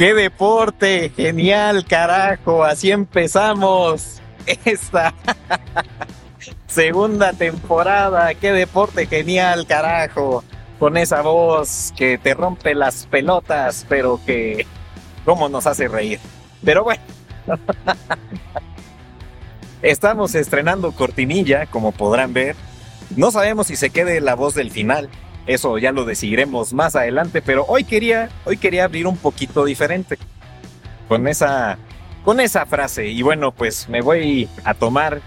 ¡Qué deporte! ¡Genial, carajo! Así empezamos esta segunda temporada. ¡Qué deporte genial, carajo! Con esa voz que te rompe las pelotas, pero que... ¿Cómo nos hace reír? Pero bueno. Estamos estrenando cortinilla, como podrán ver. No sabemos si se quede la voz del final, eso ya lo decidiremos más adelante, pero hoy quería, hoy quería abrir un poquito diferente con esa, con esa frase. Y bueno, pues me voy a tomar,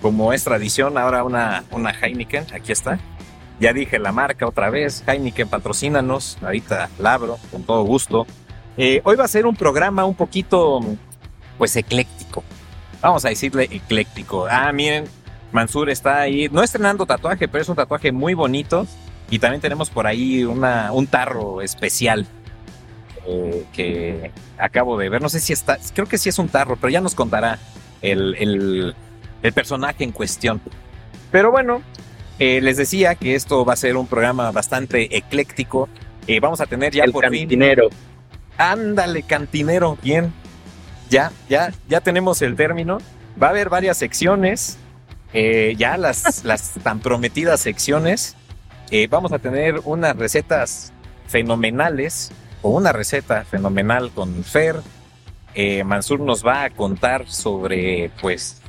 como es tradición, ahora una, una Heineken. Aquí está. Ya dije la marca otra vez. Heineken, patrocínanos. Ahorita la abro con todo gusto. Eh, hoy va a ser un programa un poquito, pues, ecléctico. Vamos a decirle ecléctico. Ah, miren, Mansur está ahí, no estrenando tatuaje, pero es un tatuaje muy bonito. Y también tenemos por ahí una, un tarro especial eh, que acabo de ver. No sé si está, creo que sí es un tarro, pero ya nos contará el, el, el personaje en cuestión. Pero bueno, eh, les decía que esto va a ser un programa bastante ecléctico. Eh, vamos a tener ya el por cantinero. fin. Ándale, cantinero, bien. Ya, ya, ya tenemos el término. Va a haber varias secciones. eh, ya las, las tan prometidas secciones. Eh, vamos a tener unas recetas fenomenales o una receta fenomenal con Fer. Eh, Mansur nos va a contar sobre, pues,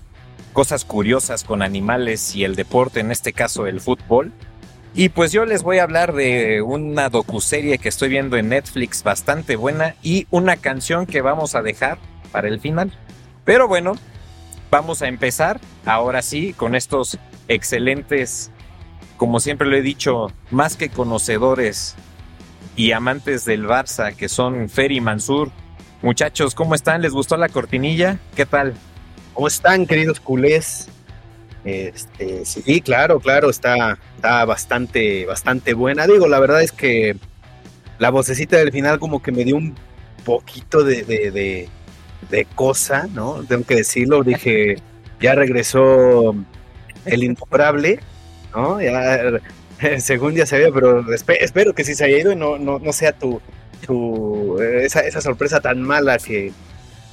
cosas curiosas con animales y el deporte, en este caso el fútbol. Y pues yo les voy a hablar de una docuserie que estoy viendo en Netflix bastante buena y una canción que vamos a dejar para el final. Pero bueno, vamos a empezar ahora sí con estos excelentes, como siempre lo he dicho, más que conocedores y amantes del Barça, que son Fer y Mansur. Muchachos, ¿cómo están? ¿Les gustó la cortinilla? ¿Qué tal? ¿Cómo están, queridos culés? Este, sí, claro, claro, está, está bastante, bastante buena. Digo, la verdad es que la vocecita del final como que me dio un poquito de, de, de, cosa, ¿no? Tengo que decirlo, dije, ya regresó el incomparable, ¿no? Ya, según ya se había, pero espe- espero que sí se haya ido y no, no, no sea tu, tu esa, esa sorpresa tan mala que,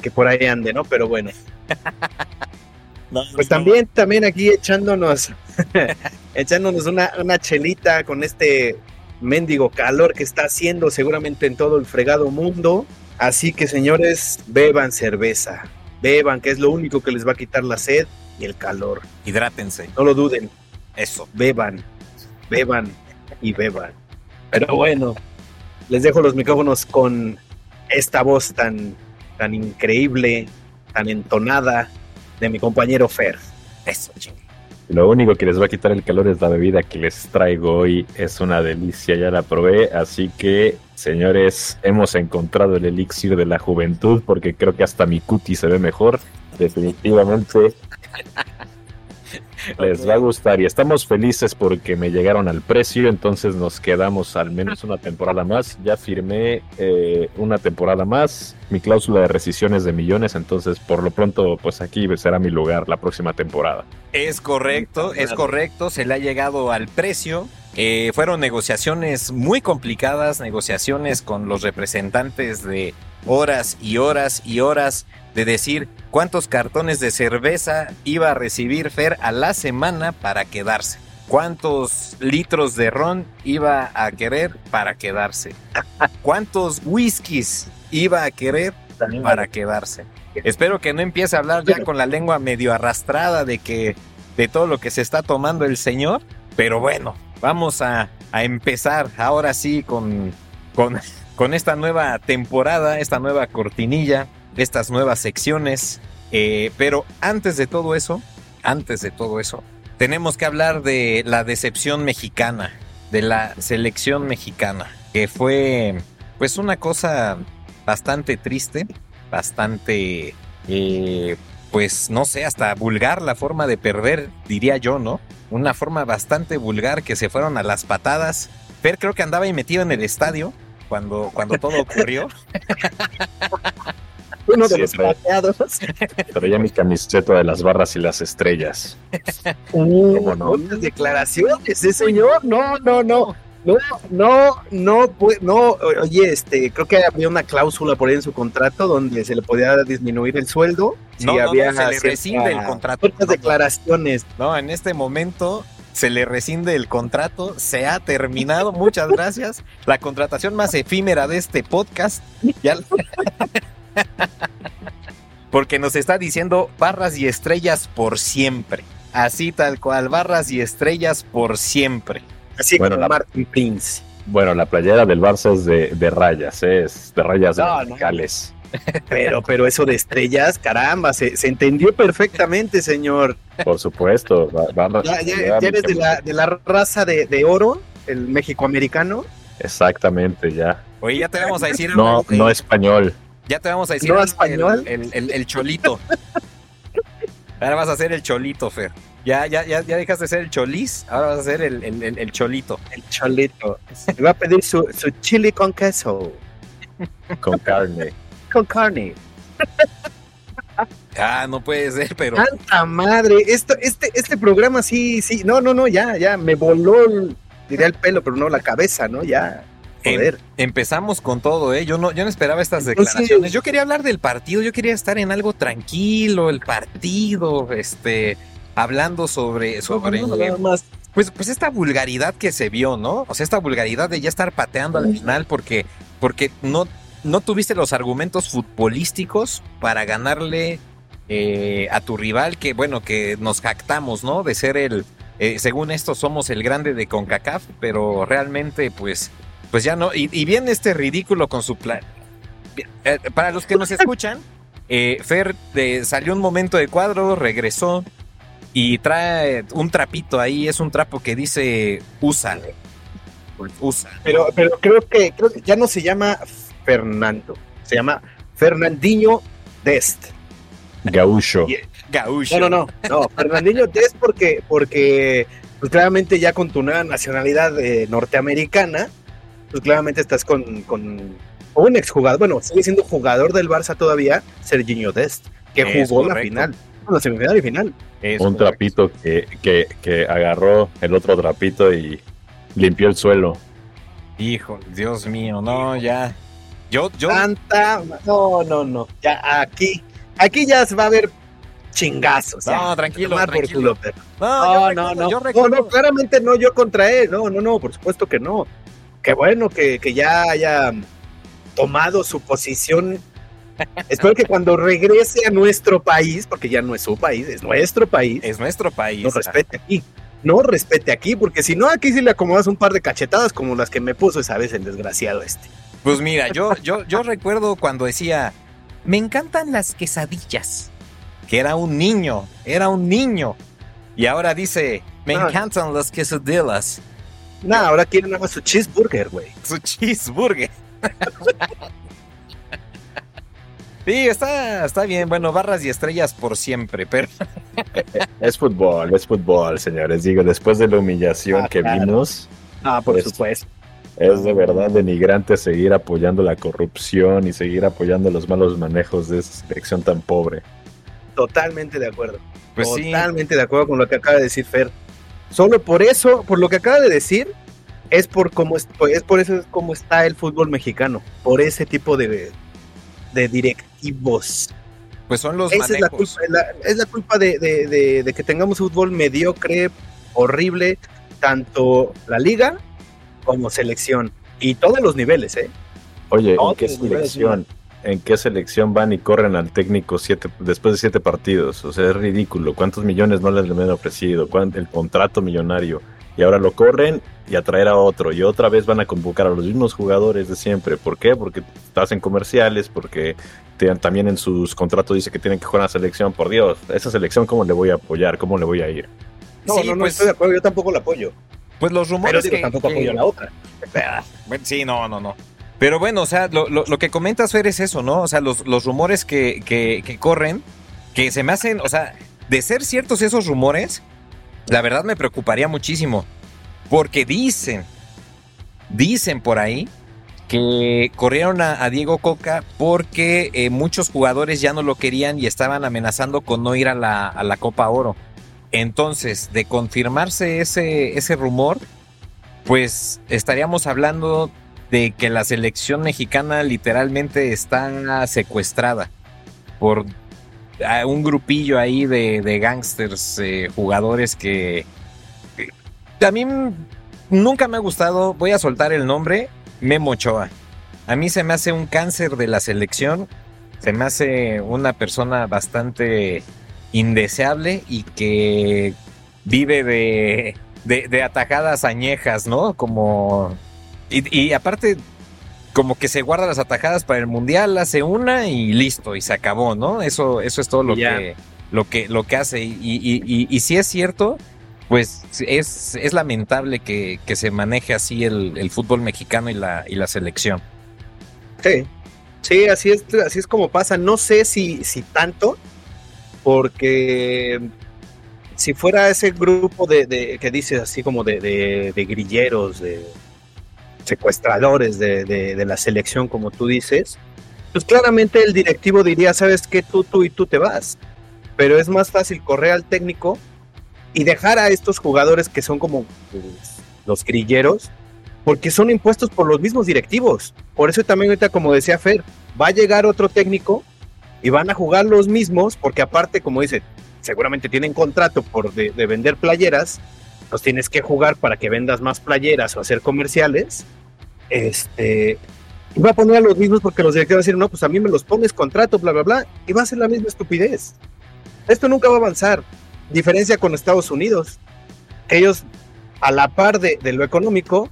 que por ahí ande, ¿no? Pero bueno. Pues también, también aquí echándonos, echándonos una, una chelita con este mendigo calor que está haciendo seguramente en todo el fregado mundo. Así que señores, beban cerveza, beban, que es lo único que les va a quitar la sed y el calor. Hidrátense. No lo duden, Eso. beban, beban y beban. Pero bueno, les dejo los micrófonos con esta voz tan, tan increíble, tan entonada de mi compañero Fer. Eso, ching. Lo único que les va a quitar el calor es la bebida que les traigo hoy. Es una delicia, ya la probé. Así que, señores, hemos encontrado el elixir de la juventud porque creo que hasta mi cuti se ve mejor. Definitivamente les va a gustar y estamos felices porque me llegaron al precio, entonces nos quedamos al menos una temporada más. Ya firmé eh, una temporada más, mi cláusula de rescisión es de millones, entonces por lo pronto pues aquí será mi lugar la próxima temporada. Es correcto, es correcto, se le ha llegado al precio. Eh, fueron negociaciones muy complicadas, negociaciones con los representantes de horas y horas y horas de decir cuántos cartones de cerveza iba a recibir Fer a la semana para quedarse. ¿Cuántos litros de ron iba a querer para quedarse? ¿Cuántos whiskies iba a querer para quedarse? Espero que no empiece a hablar ya con la lengua medio arrastrada de que de todo lo que se está tomando el señor. Pero bueno, vamos a, a empezar ahora sí con, con, con esta nueva temporada, esta nueva cortinilla, estas nuevas secciones. Eh, pero antes de todo eso, antes de todo eso, tenemos que hablar de la decepción mexicana, de la selección mexicana, que fue pues una cosa bastante triste, bastante, eh, pues no sé, hasta vulgar la forma de perder, diría yo, ¿no? Una forma bastante vulgar que se fueron a las patadas. Fer creo que andaba ahí metido en el estadio cuando, cuando todo ocurrió. Uno de los trae- pateados. Traía mi camiseta de las barras y las estrellas. Uh, ¿Cómo no? ¿Cuántas declaraciones, ese señor? No, no, no. No, no, no, no, oye, este, creo que había una cláusula por ahí en su contrato donde se le podía disminuir el sueldo. No, si había se le rescinde el contrato. declaraciones. No, en este momento se le rescinde el contrato, se ha terminado, muchas gracias. La contratación más efímera de este podcast. Porque nos está diciendo barras y estrellas por siempre. Así tal cual, barras y estrellas por siempre. Así bueno, como Martin Prince. Bueno, la playera del Barça es de, rayas, ¿eh? es de rayas radicales. Pero, pero eso de estrellas, caramba, se, entendió perfectamente, señor. Por supuesto. ya, eres de la, de la raza de, oro, el México-americano. Exactamente, ya. Oye, ya te vamos a decir. No, no español. Ya te vamos a decir. ¿No español? El, el, cholito. Ahora vas a ser el cholito, Fer. Ya, ya, ya, ya dejaste de ser el choliz, ahora vas a ser el, el, cholito. El cholito. Me va a pedir su, su chili con queso. Con carne. Con carne. Ah, no puede ser, pero. ¡Santa madre! Esto, este, este programa sí, sí. No, no, no, ya, ya. Me voló, diría el pelo, pero no la cabeza, ¿no? Ya. Em, empezamos con todo, ¿eh? Yo no, yo no esperaba estas declaraciones. Yo quería hablar del partido, yo quería estar en algo tranquilo, el partido, este hablando sobre, sobre pues, pues esta vulgaridad que se vio, ¿no? O sea, esta vulgaridad de ya estar pateando al final porque, porque no, no tuviste los argumentos futbolísticos para ganarle eh, a tu rival, que bueno, que nos jactamos, ¿no? De ser el, eh, según esto, somos el grande de CONCACAF, pero realmente, pues, pues ya no. Y, bien este ridículo con su plan. Eh, para los que nos escuchan, Fer salió un momento de cuadro, regresó, y trae un trapito ahí, es un trapo que dice usa. Usa. Pero, pero creo que, creo que ya no se llama Fernando, se llama Fernandinho Dest. Gaúcho. Gaúcho. No, no, no, no, Fernandinho Dest porque, porque pues claramente ya con tu nueva nacionalidad eh, norteamericana, pues claramente estás con, con un exjugador, bueno, sigue siendo jugador del Barça todavía, Serginho Dest, que jugó la final la semifinal y final. un trapito que, que, agarró el otro trapito y limpió el suelo. Hijo, Dios mío, no, ya. Yo, yo. Tanta, no, no, no. Ya aquí, aquí ya se va a ver chingazos. No, tranquilo, tranquilo. no, no, no, no, no, claramente no yo contra él. No, no, no, por supuesto que no. Qué bueno que, que ya haya tomado su posición Espero que cuando regrese a nuestro país, porque ya no es su país, es nuestro país. Es nuestro país. No respete aquí. No respete aquí, porque si no, aquí sí le acomodas un par de cachetadas como las que me puso esa vez el desgraciado este. Pues mira, yo, yo, yo recuerdo cuando decía, me encantan las quesadillas. Que era un niño, era un niño. Y ahora dice, me ah. encantan las quesadillas. No, ahora quiere nada más su cheeseburger, güey. Su cheeseburger. Sí, está, está bien. Bueno, barras y estrellas por siempre, pero. es fútbol, es fútbol, señores. Digo, después de la humillación ah, que vimos. Ah, por supuesto. Es de verdad denigrante seguir apoyando la corrupción y seguir apoyando los malos manejos de esa selección tan pobre. Totalmente de acuerdo. Pues Totalmente de acuerdo con lo que acaba de decir Fer. Solo por eso, por lo que acaba de decir, es por cómo es, es por eso es como está el fútbol mexicano, por ese tipo de, de directivos. Pues son los Esa es la culpa, es la, culpa de, que tengamos fútbol mediocre, horrible, tanto la liga como selección. Y todos los niveles, ¿eh? Oye, ¿en qué selección? ¿En qué selección van y corren al técnico siete, después de siete partidos? O sea, es ridículo. ¿Cuántos millones no les han ofrecido? El contrato millonario y ahora lo corren y a traer a otro y otra vez van a convocar a los mismos jugadores de siempre. ¿Por qué? Porque hacen comerciales, porque también en sus contratos dice que tienen que jugar a la selección. Por Dios, esa selección cómo le voy a apoyar, cómo le voy a ir. No, no, no pues, estoy de acuerdo, yo tampoco la apoyo. Pues los rumores Pero que, tampoco apoyo a la otra. Sí, no, no, no. Pero bueno, o sea, lo, lo, que comentas, Fer, es eso, ¿no? O sea, los, los rumores que, que, corren, que se me hacen, o sea, de ser ciertos esos rumores, la verdad me preocuparía muchísimo. Porque dicen, dicen por ahí que corrieron a, Diego Coca porque eh, muchos jugadores ya no lo querían y estaban amenazando con no ir a la, a la Copa Oro. Entonces, de confirmarse ese, ese rumor, pues estaríamos hablando de que la selección mexicana literalmente está secuestrada por un grupillo ahí de, de gángsters, eh, jugadores que, a mí nunca me ha gustado, voy a soltar el nombre, Memo Ochoa. A mí se me hace un cáncer de la selección, se me hace una persona bastante indeseable y que vive de, de, atajadas añejas, ¿no? Como... Y, aparte, como que se guarda las atajadas para el mundial, hace una y listo, y se acabó, ¿no? Eso, eso es todo lo que, lo que, lo que hace. Y, y, y, si es cierto, pues es, es lamentable que, se maneje así el, fútbol mexicano y la, y la selección. Sí, sí, así es, así es como pasa. No sé si, si tanto, porque si fuera ese grupo de, que dices así como de, grilleros, de secuestradores de, la selección, como tú dices, pues claramente el directivo diría, sabes que tú, tú y tú te vas. Pero es más fácil correr al técnico y dejar a estos jugadores que son como pues, los grilleros, porque son impuestos por los mismos directivos. Por eso también ahorita, como decía Fer, va a llegar otro técnico y van a jugar los mismos, porque aparte, como dice, seguramente tienen contrato por de, vender playeras, pues tienes que jugar para que vendas más playeras o hacer comerciales. Este, va a poner a los mismos porque los directivos van a decir, no, pues a mí me los pones contrato, bla, bla, bla, y va a ser la misma estupidez. Esto nunca va a avanzar. Diferencia con Estados Unidos. Ellos, a la par de, lo económico,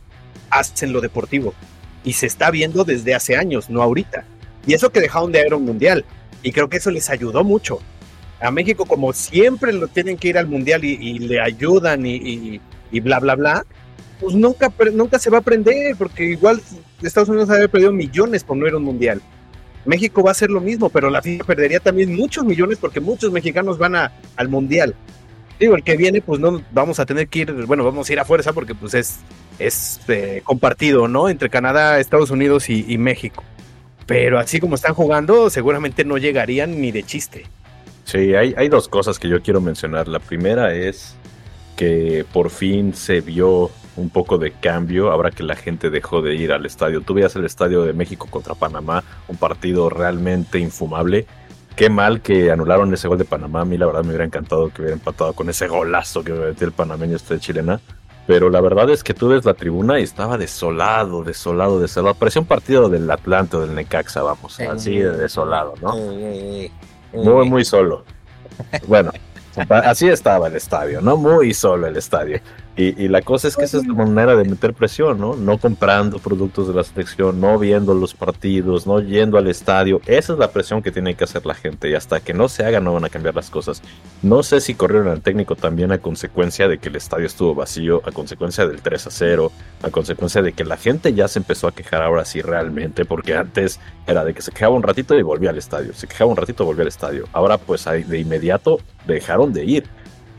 hacen lo deportivo. Y se está viendo desde hace años, no ahorita. Y eso que dejaron de un mundial. Y creo que eso les ayudó mucho. A México, como siempre lo tienen que ir al mundial y, le ayudan y, bla, bla, bla, pues nunca, nunca se va a aprender, porque igual Estados Unidos había perdido millones por no ir a un mundial. México va a hacer lo mismo, pero la FIFA perdería también muchos millones porque muchos mexicanos van a, al mundial. Digo, el que viene, pues no vamos a tener que ir, bueno, vamos a ir a fuerza porque pues es, es eh, compartido, ¿no? Entre Canadá, Estados Unidos y, México. Pero así como están jugando, seguramente no llegarían ni de chiste. Sí, hay, hay dos cosas que yo quiero mencionar. La primera es que por fin se vio un poco de cambio ahora que la gente dejó de ir al estadio. Tú veías el estadio de México contra Panamá, un partido realmente infumable. Qué mal que anularon ese gol de Panamá. A mí la verdad me hubiera encantado que hubiera empatado con ese golazo que metió el panameño este de chilena. Pero la verdad es que tú ves la tribuna y estaba desolado, desolado, desolado. Parecía un partido del Atlante o del Necaxa, vamos. Así de desolado, ¿no? Muy, muy solo. Bueno, así estaba el estadio, ¿no? Muy solo el estadio. Y, la cosa es que esa es la manera de meter presión, ¿no? No comprando productos de la selección, no viendo los partidos, no yendo al estadio. Esa es la presión que tiene que hacer la gente y hasta que no se haga no van a cambiar las cosas. No sé si corrieron al técnico también a consecuencia de que el estadio estuvo vacío, a consecuencia del 3 a 0, a consecuencia de que la gente ya se empezó a quejar ahora sí realmente, porque antes era de que se quejaba un ratito y volvía al estadio, se quejaba un ratito y volvía al estadio. Ahora pues de inmediato dejaron de ir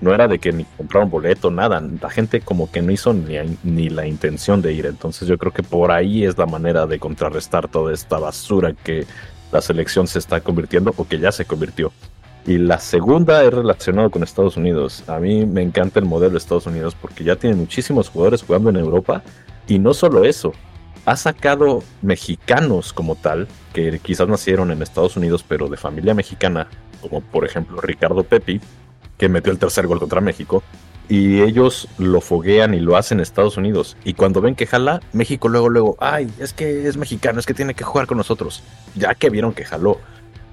no era de que ni compraron boleto, nada. La gente como que no hizo ni, ni la intención de ir. Entonces yo creo que por ahí es la manera de contrarrestar toda esta basura que la selección se está convirtiendo o que ya se convirtió. Y la segunda es relacionado con Estados Unidos. A mí me encanta el modelo de Estados Unidos porque ya tiene muchísimos jugadores jugando en Europa. Y no solo eso, ha sacado mexicanos como tal, que quizás nacieron en Estados Unidos pero de familia mexicana, como por ejemplo Ricardo Pepi, que metió el tercer gol contra México. Y ellos lo foguean y lo hacen en Estados Unidos. Y cuando ven que jala, México luego, luego, ay, es que es mexicano, es que tiene que jugar con nosotros. Ya que vieron que jaló.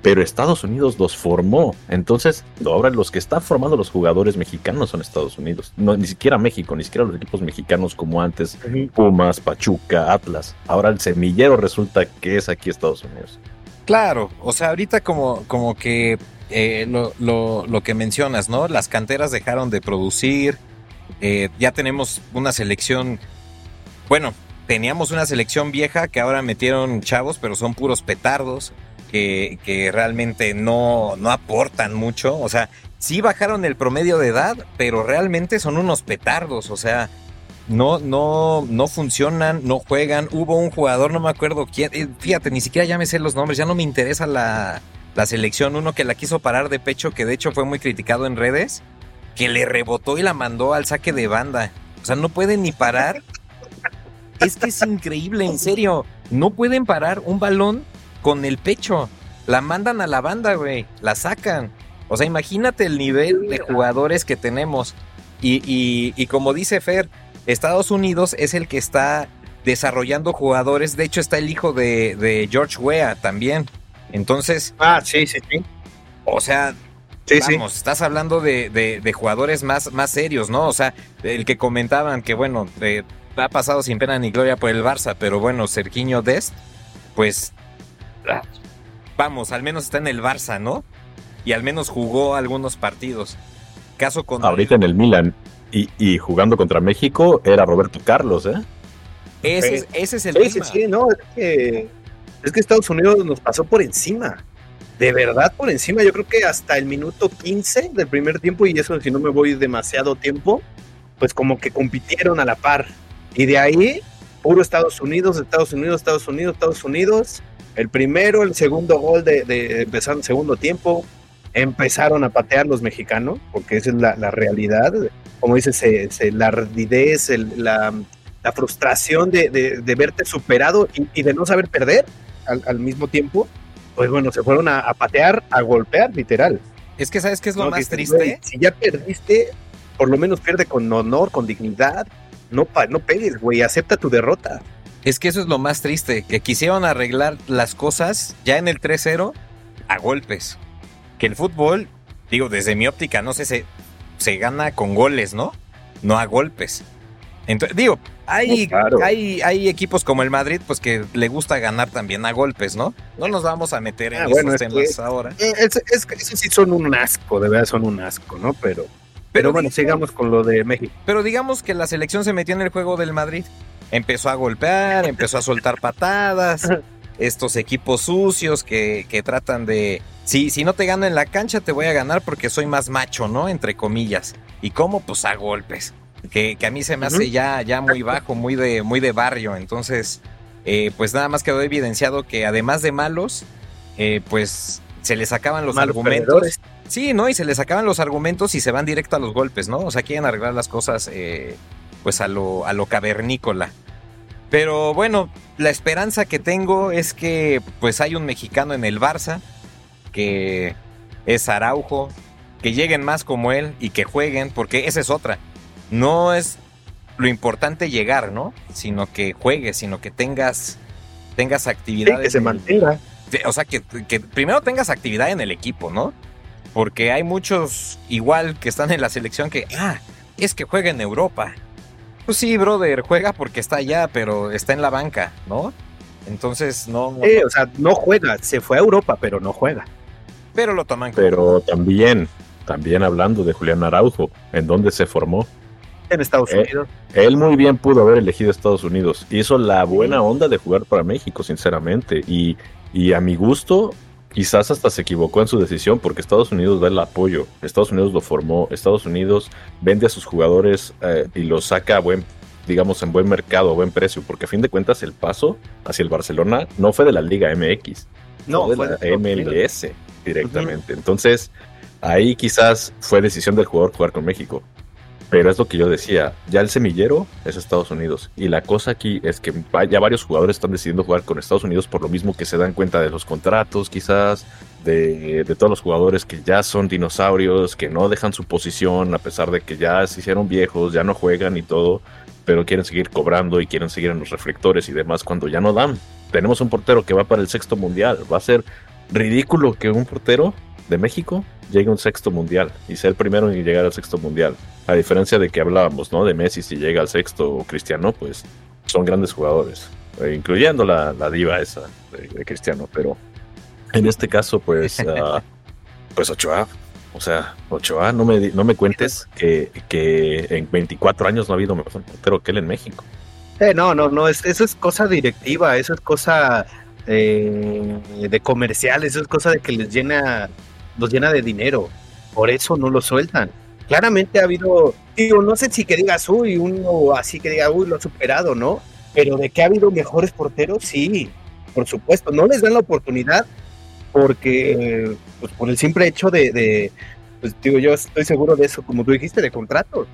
Pero Estados Unidos los formó. Entonces, ahora los que están formando los jugadores mexicanos son Estados Unidos. No, ni siquiera México, ni siquiera los equipos mexicanos como antes, Pumas, Pachuca, Atlas. Ahora el semillero resulta que es aquí Estados Unidos. Claro, o sea, ahorita como, como que eh, lo, que mencionas, ¿no? Las canteras dejaron de producir, eh, ya tenemos una selección, bueno, teníamos una selección vieja que ahora metieron chavos, pero son puros petardos, que, que realmente no, no aportan mucho, o sea, sí bajaron el promedio de edad, pero realmente son unos petardos, o sea, no, no, no funcionan, no juegan. Hubo un jugador, no me acuerdo quién, eh, fíjate, ni siquiera ya los nombres, ya no me interesa la, la selección, uno que la quiso parar de pecho, que de hecho fue muy criticado en redes, que le rebotó y la mandó al saque de banda. O sea, no puede ni parar es que es increíble, en serio. No pueden parar un balón con el pecho. La mandan a la banda, güey. La sacan. O sea, imagínate el nivel de jugadores que tenemos. Y, como dice Fer, Estados Unidos es el que está desarrollando jugadores. De hecho, está el hijo de, George Weah también. Entonces. Ah, sí, sí, sí. O sea, vamos, estás hablando de, jugadores más, más serios, ¿no? O sea, el que comentaban que, bueno, ha pasado sin pena ni gloria por el Barça, pero bueno, Sergiño Dest, pues. Ah, vamos, al menos está en el Barça, ¿no? Y al menos jugó algunos partidos. Caso con. Ahorita en el Milan y, jugando contra México era Roberto Carlos, ¿eh? Ese, es el sí, Sí, no, es que, es que Estados Unidos nos pasó por encima. De verdad por encima. Yo creo que hasta el minuto 15 del primer tiempo, y eso si no me voy demasiado tiempo, pues como que compitieron a la par. Y de ahí, puro Estados Unidos, Estados Unidos, Estados Unidos, Estados Unidos. El primero, el segundo gol de, de empezar el segundo tiempo, empezaron a patear los mexicanos, porque esa es la, realidad. Como dices, la ardidez, la, frustración de, verte superado y, de no saber perder al, mismo tiempo, pues bueno, se fueron a, patear, a golpear, literal. Es que, ¿sabes qué es lo más triste? si ya perdiste, por lo menos pierde con honor, con dignidad. No, no pegues, güey, acepta tu derrota. Es que eso es lo más triste, que quisieron arreglar las cosas ya en el 3-0 a golpes que el fútbol, digo, desde mi óptica, no sé, se, se gana con goles, ¿no? No a golpes. Entonces, digo, hay, hay, hay equipos como el Madrid, pues que le gusta ganar también a golpes, ¿no? No nos vamos a meter en ah, esos temas ahora. Eh, es, es, esos sí son un asco, de verdad son un asco, ¿no? Pero, pero, bueno, sigamos con lo de México. Pero digamos que la selección se metió en el juego del Madrid. Empezó a golpear, empezó a soltar patadas. Estos equipos sucios que, que tratan de, si, si no te gano en la cancha, te voy a ganar porque soy más macho, ¿no? Entre comillas. ¿Y cómo? Pues a golpes. Que, a mí se me hace ya, ya muy bajo, muy de, muy de barrio. Entonces, eh, pues nada más quedó evidenciado que además de malos, eh, pues se les sacaban los argumentos. Sí, ¿no? Y se les sacaban los argumentos y se van directo a los golpes, ¿no? O sea, quieren arreglar las cosas eh, pues a lo, a lo cavernícola. Pero bueno, la esperanza que tengo es que pues hay un mexicano en el Barça que es Araujo, que lleguen más como él y que jueguen, porque esa es otra. No es lo importante llegar, ¿no? Sino que juegues, sino que tengas, tengas actividad. que se mantenga. O sea, que, primero tengas actividad en el equipo, ¿no? Porque hay muchos igual que están en la selección que, ah, es que juega en Europa. Pues sí, brother, juega porque está allá, pero está en la banca, ¿no? Entonces, no. o sea, no juega, se fue a Europa, pero no juega pero lo toman Pero también, también hablando de Julián Araujo, ¿en dónde se formó? En Estados eh, Unidos. Él muy bien pudo haber elegido Estados Unidos. Hizo la buena onda de jugar para México, sinceramente. Y, y a mi gusto, quizás hasta se equivocó en su decisión porque Estados Unidos da el apoyo. Estados Unidos lo formó. Estados Unidos vende a sus jugadores eh, y los saca a buen digamos, en buen mercado, a buen precio, porque a fin de cuentas el paso hacia el Barcelona no fue de la Liga MX, no, fue de la MLS directamente. Entonces, ahí quizás fue decisión del jugador jugar con México. Pero es lo que yo decía, ya el semillero es Estados Unidos. Y la cosa aquí es que ya varios jugadores están decidiendo jugar con Estados Unidos por lo mismo que se dan cuenta de los contratos, quizás, de, de, todos los jugadores que ya son dinosaurios, que no dejan su posición a pesar de que ya se hicieron viejos, ya no juegan y todo, pero quieren seguir cobrando y quieren seguir en los reflectores y demás cuando ya no dan. Tenemos un portero que va para el sexto mundial, va a ser ridículo que un portero de México llegue a un sexto mundial y sea el primero en llegar al sexto mundial. A diferencia de que hablábamos, ¿no? De Messi si llega al sexto o Cristiano, pues son grandes jugadores, eh, incluyendo la, diva esa de, Cristiano, pero en este caso, pues, uh, pues Ochoa, o sea, Ochoa, no me, no me cuentes que, que en 24 años no ha habido mejor portero que él en México. Eh, no, no, no, es, eso es cosa directiva, eso es cosa eh, de comerciales, eso es cosa de que les llena, los llena de dinero. Por eso no lo sueltan. Claramente ha habido, digo, no sé si que digas, uy, uno así que diga, uy, lo ha superado, ¿no? Pero de que ha habido mejores porteros, sí, por supuesto. No les dan la oportunidad porque, pues por el simple hecho de, de pues digo, yo estoy seguro de eso, como tú dijiste, de contratos.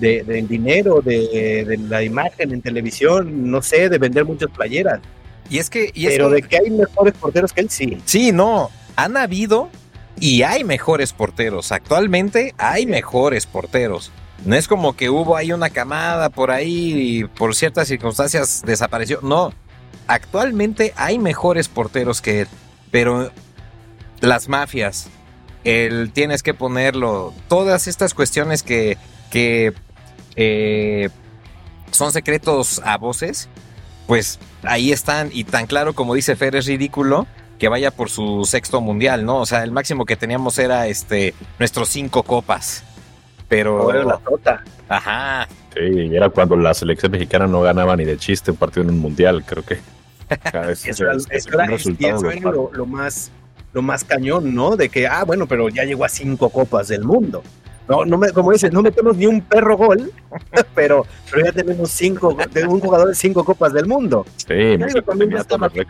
del dinero, de, la imagen en televisión, no sé, de vender muchas playeras. Y es que. Pero de que hay mejores porteros que él, sí. Sí, no. Han habido y hay mejores porteros. Actualmente hay mejores porteros. No es como que hubo ahí una camada por ahí y por ciertas circunstancias desapareció. No. Actualmente hay mejores porteros que él. Pero las mafias, el tienes que ponerlo, todas estas cuestiones que, que eh, son secretos a voces, pues ahí están. Y tan claro como dice Fer, es ridículo que vaya por su sexto mundial, ¿no? O sea, el máximo que teníamos era este nuestros cinco copas. Pero. Ahora la tota. Ajá. Sí, era cuando la selección mexicana no ganaba ni de chiste un partido en un mundial, creo que. eso, era lo, más lo más cañón, ¿no? De que, ah, bueno, pero ya llegó a cinco copas del mundo. No, no me, como dices, no metemos ni un perro gol, pero, pero ya tenemos cinco, de un jugador de cinco copas del mundo. Sí, también está Rafa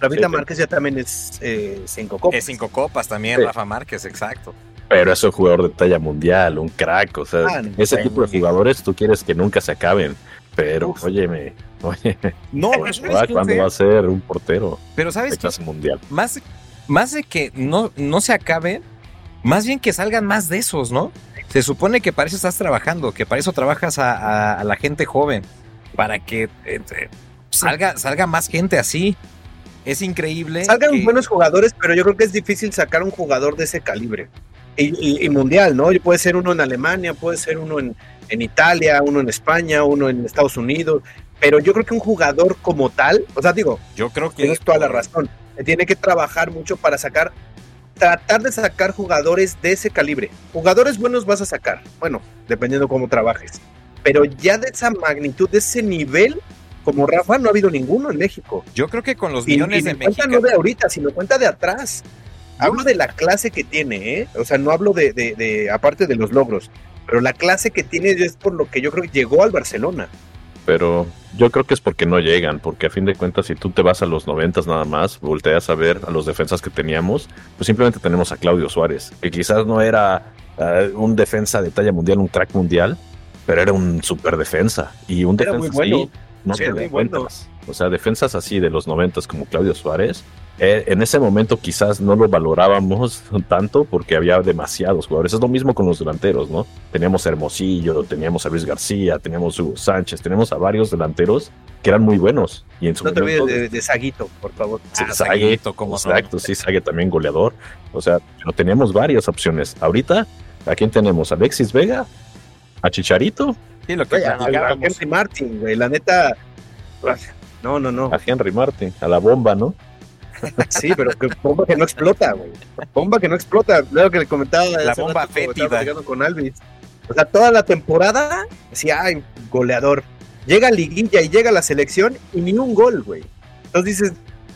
Márquez. Rafa Márquez ya también es eh, cinco copas. Es cinco copas también, Rafa Márquez, exacto. Pero es un jugador de talla mundial, un crack, o sea, ah, ese tipo de jugadores tú quieres que nunca se acaben. Pero, óyeme, oye, no, ¿cuándo va a ser un portero? Pero sabes que mundial. Más, más de que no, no se acaben, más bien que salgan más de esos, ¿no? Se supone que para eso estás trabajando, que para eso trabajas a, la gente joven, para que eh, eh, salga, salga más gente así. Es increíble. Salgan buenos jugadores, pero yo creo que es difícil sacar un jugador de ese calibre. Y, mundial, ¿no? Puede ser uno en Alemania, puede ser uno en, en Italia, uno en España, uno en Estados Unidos. Pero yo creo que un jugador como tal, o sea, digo, yo creo que tienes toda la razón. Tiene que trabajar mucho para sacar tratar de sacar jugadores de ese calibre. Jugadores buenos vas a sacar, bueno, dependiendo cómo trabajes. Pero ya de esa magnitud, de ese nivel, como Rafa, no ha habido ninguno en México. Yo creo que con los millones de México. no de ahorita, sino cuenta de atrás. Hablo de la clase que tiene, ¿eh? O sea, no hablo de, de, de, aparte de los logros, pero la clase que tiene es por lo que yo creo que llegó al Barcelona pero yo creo que es porque no llegan, porque a fin de cuentas si tú te vas a los noventas nada más, volteas a ver a los defensas que teníamos, pues simplemente tenemos a Claudio Suárez, que quizás no era eh, un defensa de talla mundial, un crack mundial, pero era un super defensa y un defensa muy bueno. No te O sea, defensas así de los noventas como Claudio Suárez, eh, en ese momento quizás no lo valorábamos tanto porque había demasiados jugadores. Es lo mismo con los delanteros, ¿no? Teníamos a Hermosillo, teníamos a Luis García, teníamos a Hugo Sánchez, tenemos a varios delanteros que eran muy buenos. Y en su no te olvides de, Saguito, por favor. Sí, ah, como Exacto, sí, Sague también goleador. O sea, pero teníamos varias opciones. Ahorita, ¿a quién tenemos? ¿Alexis Vega? ¿A Chicharito? Sí, lo que a, a Henry Martin, güey, la neta. No, no, no. A Henry Martin, a la bomba, ¿no? Sí, pero que bomba que no explota, güey. Bomba que no explota. Luego que le comentaba. La bomba fétida. con Alvis. O sea, toda la temporada decía, ay, goleador. Llega Liguilla y llega la selección y ni un gol, güey. Entonces dices,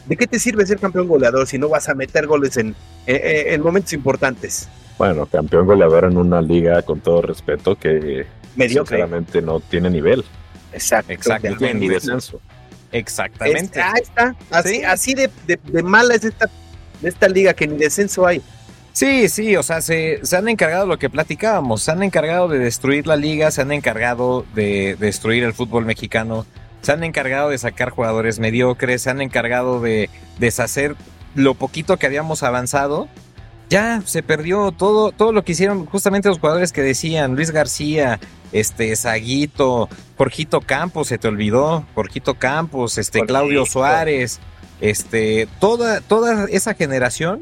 ¿de qué te sirve ser campeón goleador si no vas a meter goles en, en, momentos importantes? Bueno, campeón goleador en una liga, con todo respeto, que mediocre. Sinceramente no tiene nivel. Exacto. Exacto. No tiene ni descenso. Exactamente. ahí está. Así, así de, de, mala es esta, esta liga que ni descenso hay. Sí, sí, o sea, se, se, han encargado lo que platicábamos, se han encargado de destruir la liga, se han encargado de destruir el fútbol mexicano, se han encargado de sacar jugadores mediocres, se han encargado de deshacer lo poquito que habíamos avanzado. Ya se perdió todo, todo lo que hicieron justamente los jugadores que decían Luis García, este, Saguito, Jorgito Campos, se te olvidó, Jorgito Campos, este, Claudio Suárez, este, toda, toda esa generación,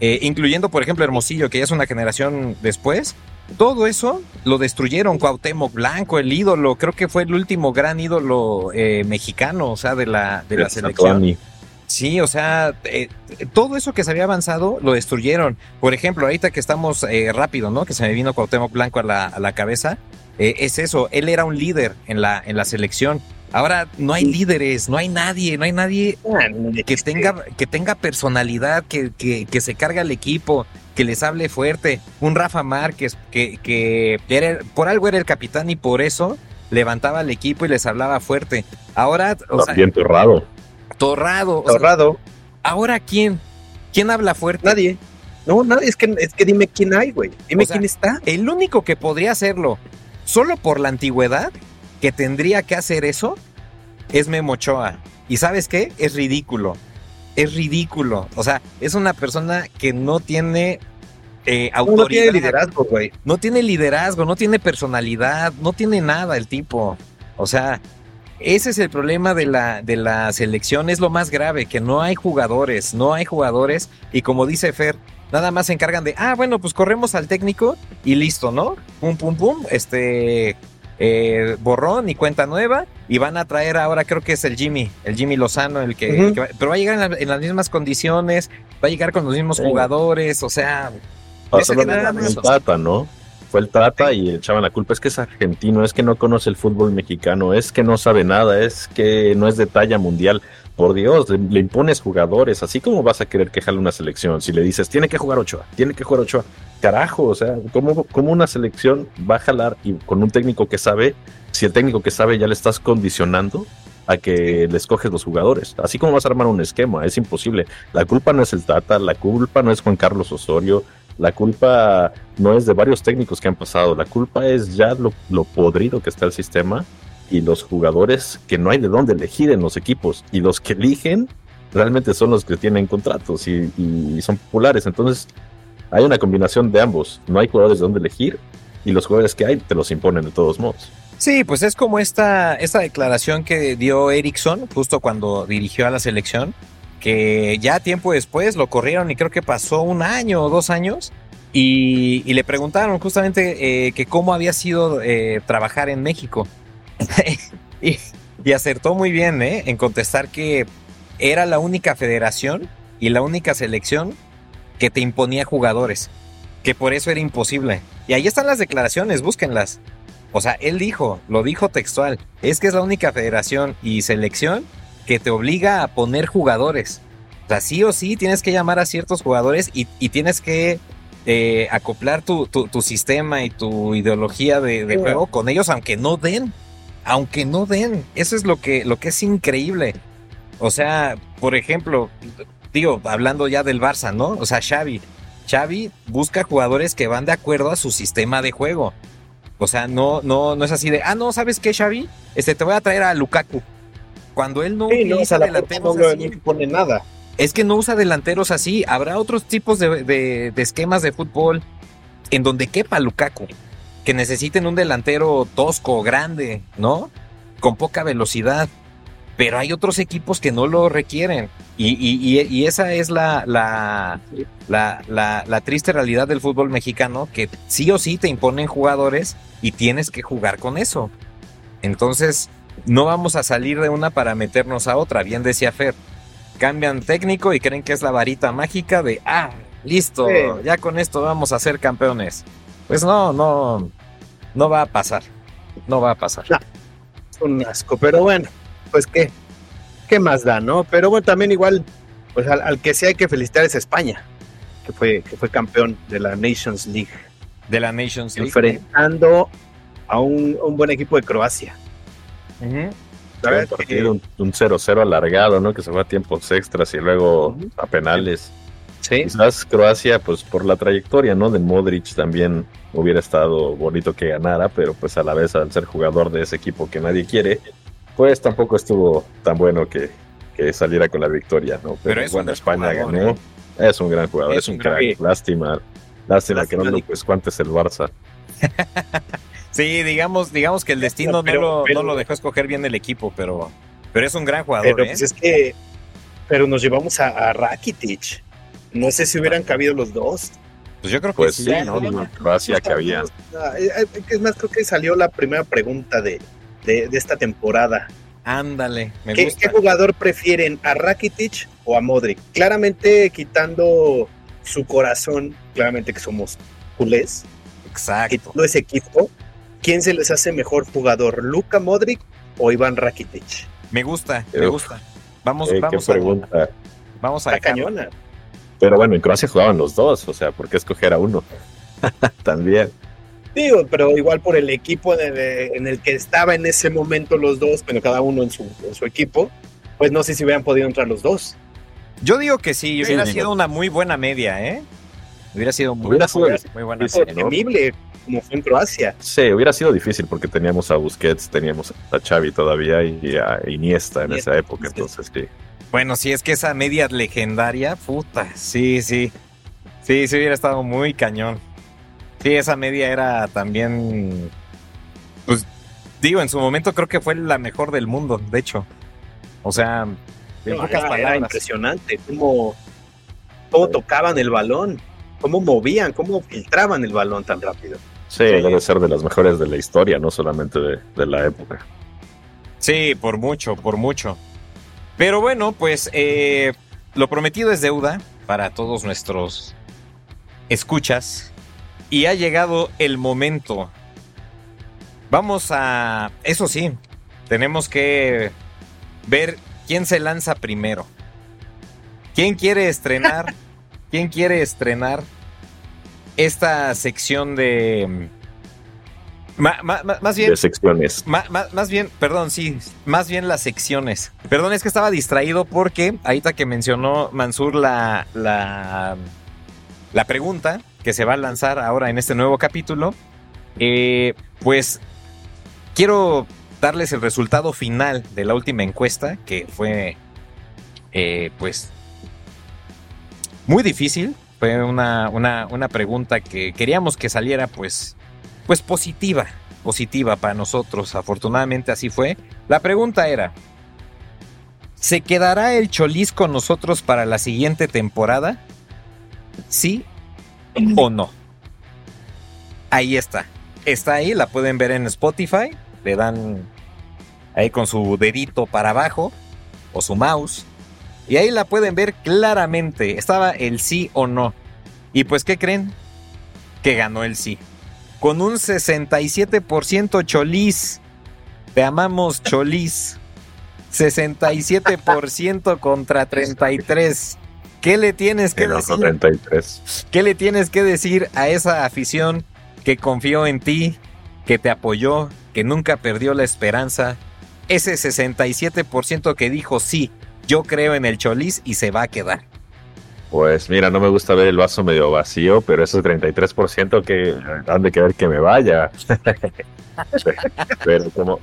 eh, incluyendo, por ejemplo, Hermosillo, que ya es una generación después, todo eso lo destruyeron Cuauhtémoc Blanco, el ídolo, creo que fue el último gran ídolo eh, mexicano, o sea, de la, de la selección. Sí, o sea, eh, todo eso que se había avanzado lo destruyeron. Por ejemplo, ahorita que estamos rápido, ¿no? Que se me vino Cuauhtémoc Blanco a la, a la cabeza. Eh, es eso, él era un líder en la, en la selección. Ahora no hay líderes, no hay nadie, no hay nadie que tenga, que tenga personalidad, que, que, se cargue al equipo, que les hable fuerte. Un Rafa Márquez, que, que por algo era el capitán y por eso levantaba al equipo y les hablaba fuerte. Ahora, o También torrado. Torrado. Ahora, ¿quién? ¿Quién habla fuerte? Nadie. No, nadie. Es que, es que dime quién hay, güey. Dime quién está. El único que podría hacerlo solo por la antigüedad que tendría que hacer eso, es Memo Ochoa. ¿Y sabes qué? Es ridículo. Es ridículo. O sea, es una persona que no tiene eh, autoridad. No tiene liderazgo, güey. No tiene liderazgo, no tiene personalidad, no tiene nada el tipo. O sea, ese es el problema de la, de la selección, es lo más grave, que no hay jugadores, no hay jugadores. Y como dice Fer, nada más se encargan de, ah, bueno, pues corremos al técnico y listo, ¿no? Pum, pum, pum, este, eh, borrón y cuenta nueva. Y van a traer ahora, creo que es el Jimmy, el Jimmy Lozano, el que, pero va a llegar en, las mismas condiciones, va a llegar con los mismos jugadores, o sea, el Tata, ¿no? Fue el Tata y echaban la culpa. Es que es argentino, es que no conoce el fútbol mexicano, es que no sabe nada, es que no es de talla mundial. Por Dios, le, impones jugadores, así como vas a querer que una selección. Si le dices, tiene que jugar Ochoa, tiene que jugar Ochoa. Carajo, o sea, ¿cómo, ¿cómo una selección va a jalar y con un técnico que sabe, si el técnico que sabe ya le estás condicionando a que le escoges los jugadores. Así como vas a armar un esquema, es imposible. La culpa no es el Tata, la culpa no es Juan Carlos Osorio, la culpa no es de varios técnicos que han pasado, la culpa es ya lo, podrido que está el sistema y los jugadores que no hay de dónde elegir en los equipos y los que eligen realmente son los que tienen contratos y, son populares. Entonces hay una combinación de ambos. No hay jugadores de dónde elegir y los jugadores que hay te los imponen de todos modos. Sí, pues es como esta, esta declaración que dio Erickson justo cuando dirigió a la selección, que ya tiempo después lo corrieron y creo que pasó un año o dos años y, le preguntaron justamente eh, que cómo había sido eh, trabajar en México. y, acertó muy bien ¿eh? en contestar que era la única federación y la única selección que te imponía jugadores, que por eso era imposible. Y ahí están las declaraciones, búsquenlas. O sea, él dijo, lo dijo textual, es que es la única federación y selección que te obliga a poner jugadores. O sea, sí o sí tienes que llamar a ciertos jugadores y, tienes que eh, acoplar tu, sistema y tu ideología de, juego con ellos, aunque no den. Aunque no den. Eso es lo que, lo que es increíble. O sea, por ejemplo, digo, hablando ya del Barça, ¿no? O sea, Xavi. Xavi busca jugadores que van de acuerdo a su sistema de juego. O sea, no, no, no es así de, ah, no, ¿sabes qué, Xavi? Este, te voy a traer a Lukaku. Cuando él no utiliza delanteros así, pone nada. Es que no usa delanteros así. Habrá otros tipos de, esquemas de fútbol en donde quepa Lukaku. Que necesiten un delantero tosco, grande, ¿no? Con poca velocidad. Pero hay otros equipos que no lo requieren. Y, esa es la, la, la, la, triste realidad del fútbol mexicano, que sí o sí te imponen jugadores y tienes que jugar con eso. Entonces, no vamos a salir de una para meternos a otra, bien decía Fer. Cambian técnico y creen que es la varita mágica de, ah, listo, ya con esto vamos a ser campeones. Pues no, no, no va a pasar. No va a pasar. un asco, pero bueno, pues qué, qué más da, ¿no? Pero bueno, también igual, pues al, que sí hay que felicitar es España, que fue, que fue campeón de la Nations League. De la Nations League. Enfrentando a un, un buen equipo de Croacia. Un 0-0 alargado, ¿no? Que se fue a tiempos extras y luego a penales. Sí. Quizás Croacia, pues por la trayectoria, ¿no? De Modric también hubiera estado bonito que ganara, pero pues a la vez al ser jugador de ese equipo que nadie quiere, pues tampoco estuvo tan bueno que, saliera con la victoria, ¿no? Pero, es bueno, España ganó. ¿eh? Es un gran jugador, es, un crack. Lástima, lástima, que no lo pues cuántes el Barça. Sí, digamos, digamos que el destino no, lo, dejó escoger bien el equipo, pero, pero es un gran jugador. Pero pues, ¿eh? es que, pero nos llevamos a, Rakitic. No sé si hubieran cabido los dos. Pues yo creo que pues sí, ¿no? Croacia que había. Eh, eh, es más, creo que salió la primera pregunta de, esta temporada. Ándale, me ¿Qué, gusta. ¿Qué jugador prefieren, a Rakitic o a Modric? Claramente quitando su corazón, claramente que somos culés. Exacto. Todo ese equipo, ¿quién se les hace mejor jugador, Luka Modric o Iván Rakitic? Me gusta, me gusta. Vamos, eh, vamos qué pregunta. Vamos a la cañona. Pero bueno, en Croacia jugaban los dos, o sea, ¿por qué escoger a uno? También. Digo, pero igual por el equipo en el, que estaba en ese momento los dos, pero cada uno en su, su equipo, pues no sé si hubieran podido entrar los dos. Yo digo que sí, hubiera sido una muy buena media, ¿eh? Hubiera sido muy, buena. Temible como fue en Croacia. Sí, hubiera sido difícil porque teníamos a Busquets, teníamos a Xavi todavía y a Iniesta en esa época, entonces sí. Bueno, si es que esa media legendaria, puta, sí, sí. Sí, sí hubiera estado muy cañón. Sí, esa media era también, pues digo, en su momento creo que fue la mejor del mundo, de hecho. O sea, en pocas palabras. impresionante cómo, cómo tocaban el balón, cómo movían, cómo filtraban el balón tan rápido. Sí, debe ser de las mejores de la historia, no solamente de, la época. Sí, por mucho, por mucho. Pero bueno, pues eh, lo prometido es deuda para todos nuestros escuchas. Y ha llegado el momento. Vamos a... Eso sí, tenemos que ver quién se lanza primero. ¿Quién quiere estrenar? ¿Quién quiere estrenar esta sección de... más bien... De secciones. más bien, perdón, sí, más bien las secciones. Perdón, es que estaba distraído porque ahorita que mencionó Mansur la, la, la pregunta que se va a lanzar ahora en este nuevo capítulo, eh, pues quiero darles el resultado final de la última encuesta, que fue, eh, pues, muy difícil. Fue una, una, pregunta que queríamos que saliera, pues, pues positiva, positiva para nosotros. Afortunadamente así fue. La pregunta era, ¿se quedará el Cholis con nosotros para la siguiente temporada? ¿Sí o no? Ahí está. Está ahí, la pueden ver en Spotify le dan ahí con su dedito para abajo o su mouse. Y ahí la pueden ver claramente. Estaba el sí o no. Y pues, ¿qué creen? Que ganó el sí. Con un 67% Cholis. Te amamos, Cholis. 67% contra 33. ¿Qué le tienes que decir? 33. ¿Qué le tienes que decir a esa afición que confió en ti, que te apoyó, que nunca perdió la esperanza, ese 67% que dijo sí, yo creo en el Cholis y se va a quedar. Pues mira, no me gusta ver el vaso medio vacío, pero ese 33% que han de querer que me vaya. pero como,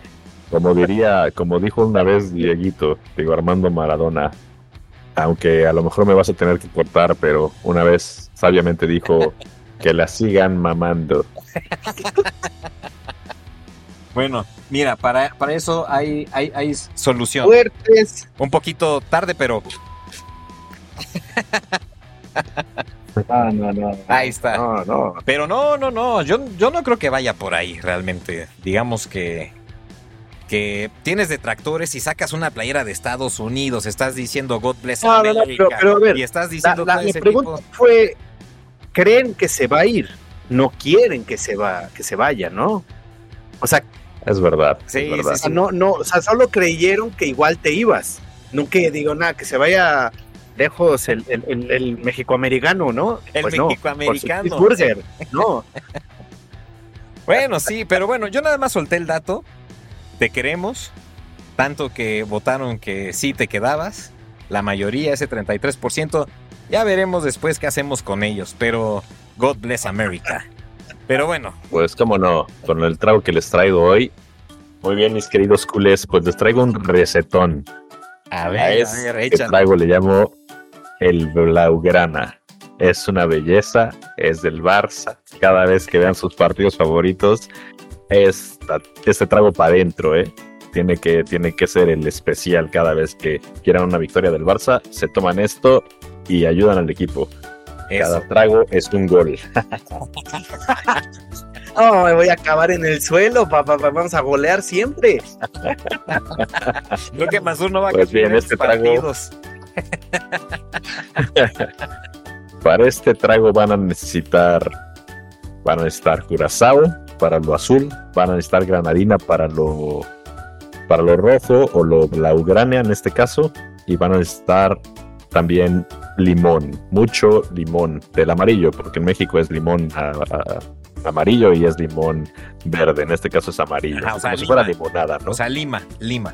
como diría, como dijo una vez Dieguito, digo Armando Maradona, aunque a lo mejor me vas a tener que cortar, pero una vez sabiamente dijo que la sigan mamando. Bueno, mira, para, para eso hay, hay, hay solución. Fuertes. Un poquito tarde, pero. Ah, no, no, Ahí está. No, no. Pero no, no, no. Yo, yo no creo que vaya por ahí realmente. Digamos que. Que tienes detractores y sacas una playera de Estados Unidos, estás diciendo God bless America, pero, a ver, y estás diciendo la, pregunta fue, ¿creen que se va a ir? No quieren que se va, que se vaya, ¿no? O sea, es verdad. Sí, no, no, o sea, solo creyeron que igual te ibas. Nunca digo nada, que se vaya lejos el, el, el, mexicoamericano, ¿no? El pues mexicoamericano. Burger, no. bueno, sí, pero bueno, yo nada más solté el dato. Te queremos. Tanto que votaron que sí te quedabas. La mayoría, ese 33%. Ya veremos después qué hacemos con ellos. Pero God bless America. Pero bueno. Pues cómo no, con el trago que les traigo hoy. Muy bien, mis queridos culés, pues les traigo un recetón. A ver, a ver, este trago le llamo el Blaugrana. Es una belleza, es del Barça. Cada vez que vean sus partidos favoritos, es este trago para adentro, ¿eh? Tiene que, tiene que ser el especial cada vez que quieran una victoria del Barça. Se toman esto y ayudan al equipo. Cada trago es un gol. oh, me voy a acabar en el suelo, papá. Vamos a golear siempre. Creo que más uno va a pues bien, este trago. para este trago van a necesitar, van a necesitar curazao para lo azul, van a necesitar granadina para lo, para lo rojo o lo blaugrana en este caso, y van a necesitar también limón, mucho limón del amarillo, porque en México es limón amarillo y es limón verde, en este caso es amarillo, o sea, como si fuera limonada, ¿no? O sea, lima, lima.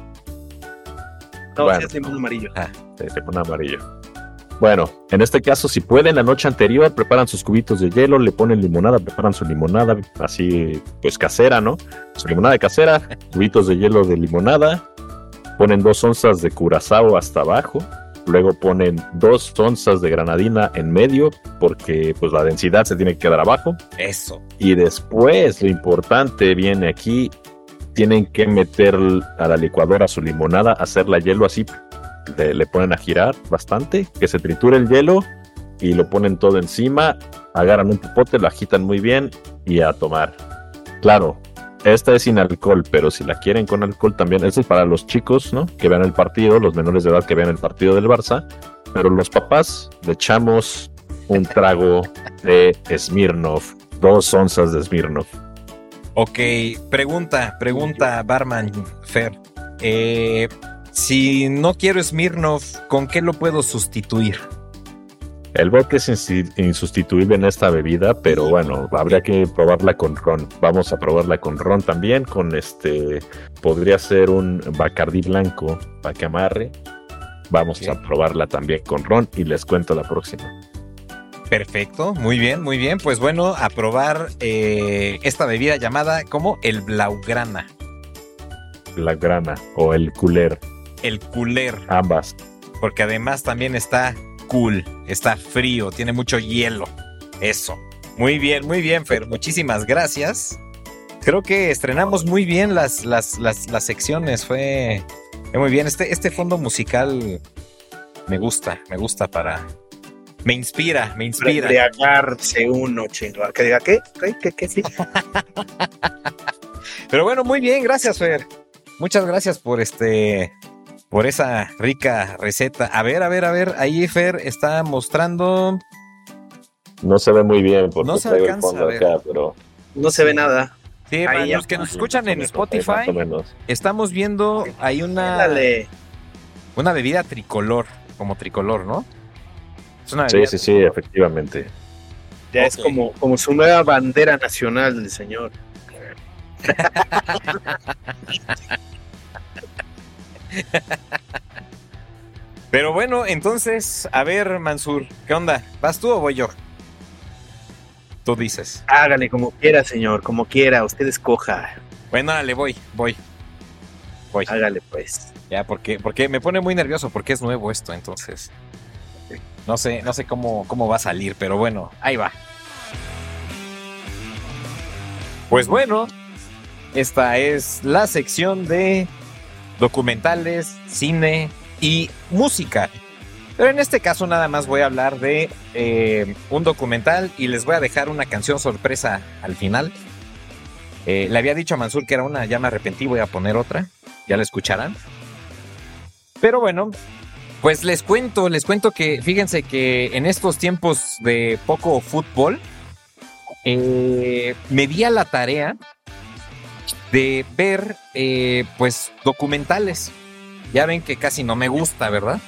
No, es limón amarillo. Ah. limón amarillo. Bueno, en este caso, si pueden, la noche anterior preparan sus cubitos de hielo, le ponen limonada, preparan su limonada así, pues casera, ¿no? Su limonada casera, cubitos de hielo de limonada, ponen dos onzas de curazao hasta abajo, luego ponen dos onzas de granadina en medio, porque pues la densidad se tiene que quedar abajo. Eso. Y después, lo importante viene aquí, tienen que meter a la licuadora su limonada, hacerla hielo así le, ponen a girar bastante, que se triture el hielo y lo ponen todo encima, agarran un popote, lo agitan muy bien y a tomar. Claro, esta es sin alcohol, pero si la quieren con alcohol también, esto es para los chicos, ¿no? Que vean el partido, los menores de edad que vean el partido del Barça, pero los papás le echamos un trago de Smirnov, dos onzas de Smirnov. Ok, pregunta, pregunta, Barman Fer. Eh, si no quiero Smirnov, ¿con qué lo puedo sustituir? El vodka es insustituible en esta bebida, pero bueno, habría que probarla con ron. Vamos a probarla con ron también, con este, podría ser un Bacardi blanco para que amarre. Vamos a probarla también con ron y les cuento la próxima. Perfecto, muy bien, muy bien. Pues bueno, a probar eh, esta bebida llamada como el Blaugrana. Blaugrana o el Cooler el cooler. Ambas. Porque además también está cool, está frío, tiene mucho hielo. Eso. Muy bien, muy bien, Fer. Muchísimas gracias. Creo que estrenamos muy bien las, las, las, secciones. Fue, muy bien. Este, este fondo musical me gusta, me gusta para. Me inspira, me inspira. Embriagarse uno, chingo. ¿Que diga qué? ¿Qué, qué, qué sí? Pero bueno, muy bien, gracias, Fer. Muchas gracias por este por esa rica receta. A ver, a ver, a ver, ahí Fer está mostrando. No se ve muy bien porque no se alcanza a ver. pero no se ve nada. Sí, para los que nos escuchan en Spotify, estamos viendo ahí una una bebida tricolor, como tricolor, ¿no? sí, sí, sí, efectivamente. Ya es como, como su nueva bandera nacional del señor. Pero bueno, entonces, a ver, Mansur, ¿qué onda? ¿Vas tú o voy yo? Tú dices. Hágale como quiera, señor, como quiera, usted escoja. Bueno, dale, voy, voy. Voy. Hágale, pues. Ya, porque, porque me pone muy nervioso porque es nuevo esto, entonces. No sé, no sé cómo, cómo va a salir, pero bueno, ahí va. Pues bueno, esta es la sección de documentales, cine y música. Pero en este caso nada más voy a hablar de eh, un documental y les voy a dejar una canción sorpresa al final. Eh, le había dicho a Mansur que era una, ya me arrepentí, voy a poner otra, ya la escucharán. Pero bueno, pues les cuento, les cuento que fíjense que en estos tiempos de poco fútbol, eh, me di a la tarea de ver eh, pues documentales. Ya ven que casi no me gusta, ¿verdad?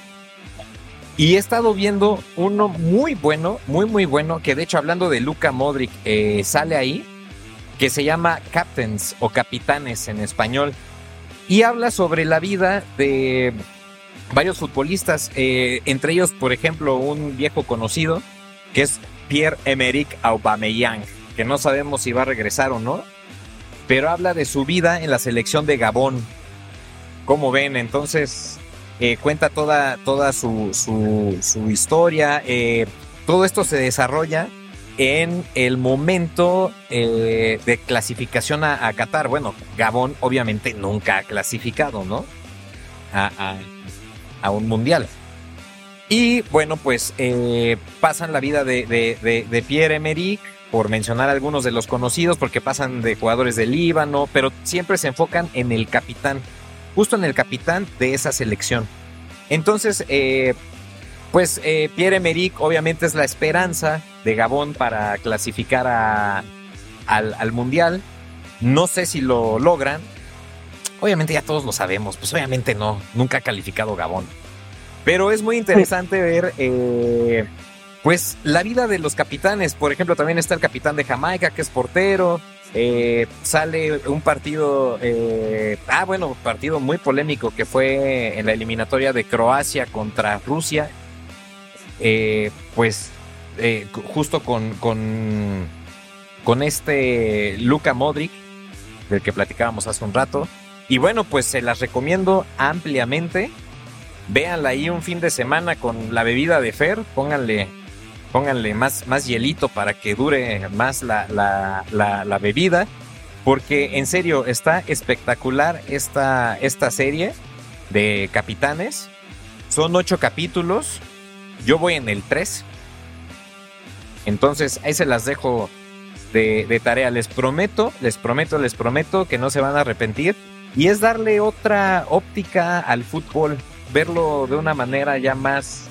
Y he estado viendo uno muy bueno, muy muy bueno, que de hecho hablando de Luca Modric eh, sale ahí, que se llama Captains o Capitanes en español. Y habla sobre la vida de varios futbolistas, eh, entre ellos, por ejemplo, un viejo conocido, que es Pierre-Emerick Aubameyang, que no sabemos si va a regresar o no, pero habla de su vida en la selección de Gabón. Como ven, entonces eh, cuenta toda, toda su, su, historia. Eh, todo esto se desarrolla en el momento eh, de clasificación a, Qatar. Bueno, Gabón obviamente nunca ha clasificado, ¿no? A, a, un mundial. Y bueno, pues pasan la vida de, de, de Pierre-Emerick por mencionar algunos de los conocidos, porque pasan de jugadores del Líbano, pero siempre se enfocan en el capitán, justo en el capitán de esa selección. Entonces, eh, pues eh, Pierre Emerick obviamente es la esperanza de Gabón para clasificar al, al Mundial. No sé si lo logran. Obviamente ya todos lo sabemos, pues obviamente no, nunca ha calificado Gabón. Pero es muy interesante ver eh, pues la vida de los capitanes, por ejemplo, también está el capitán de Jamaica, que es portero. Eh, sale un partido, eh, ah, bueno, partido muy polémico que fue en la eliminatoria de Croacia contra Rusia. eh, pues eh, justo con, con, con este Luka Modric, del que platicábamos hace un rato. Y bueno, pues se las recomiendo ampliamente. Véanla ahí un fin de semana con la bebida de Fer, pónganle, más, más hielito para que dure más la, la, la, bebida. Porque en serio, está espectacular esta, esta serie de capitanes. Son ocho capítulos. Yo voy en el 3. Entonces, ahí se las dejo de, de, tarea. Les prometo, les prometo, les prometo que no se van a arrepentir. Y es darle otra óptica al fútbol verlo de una manera ya más,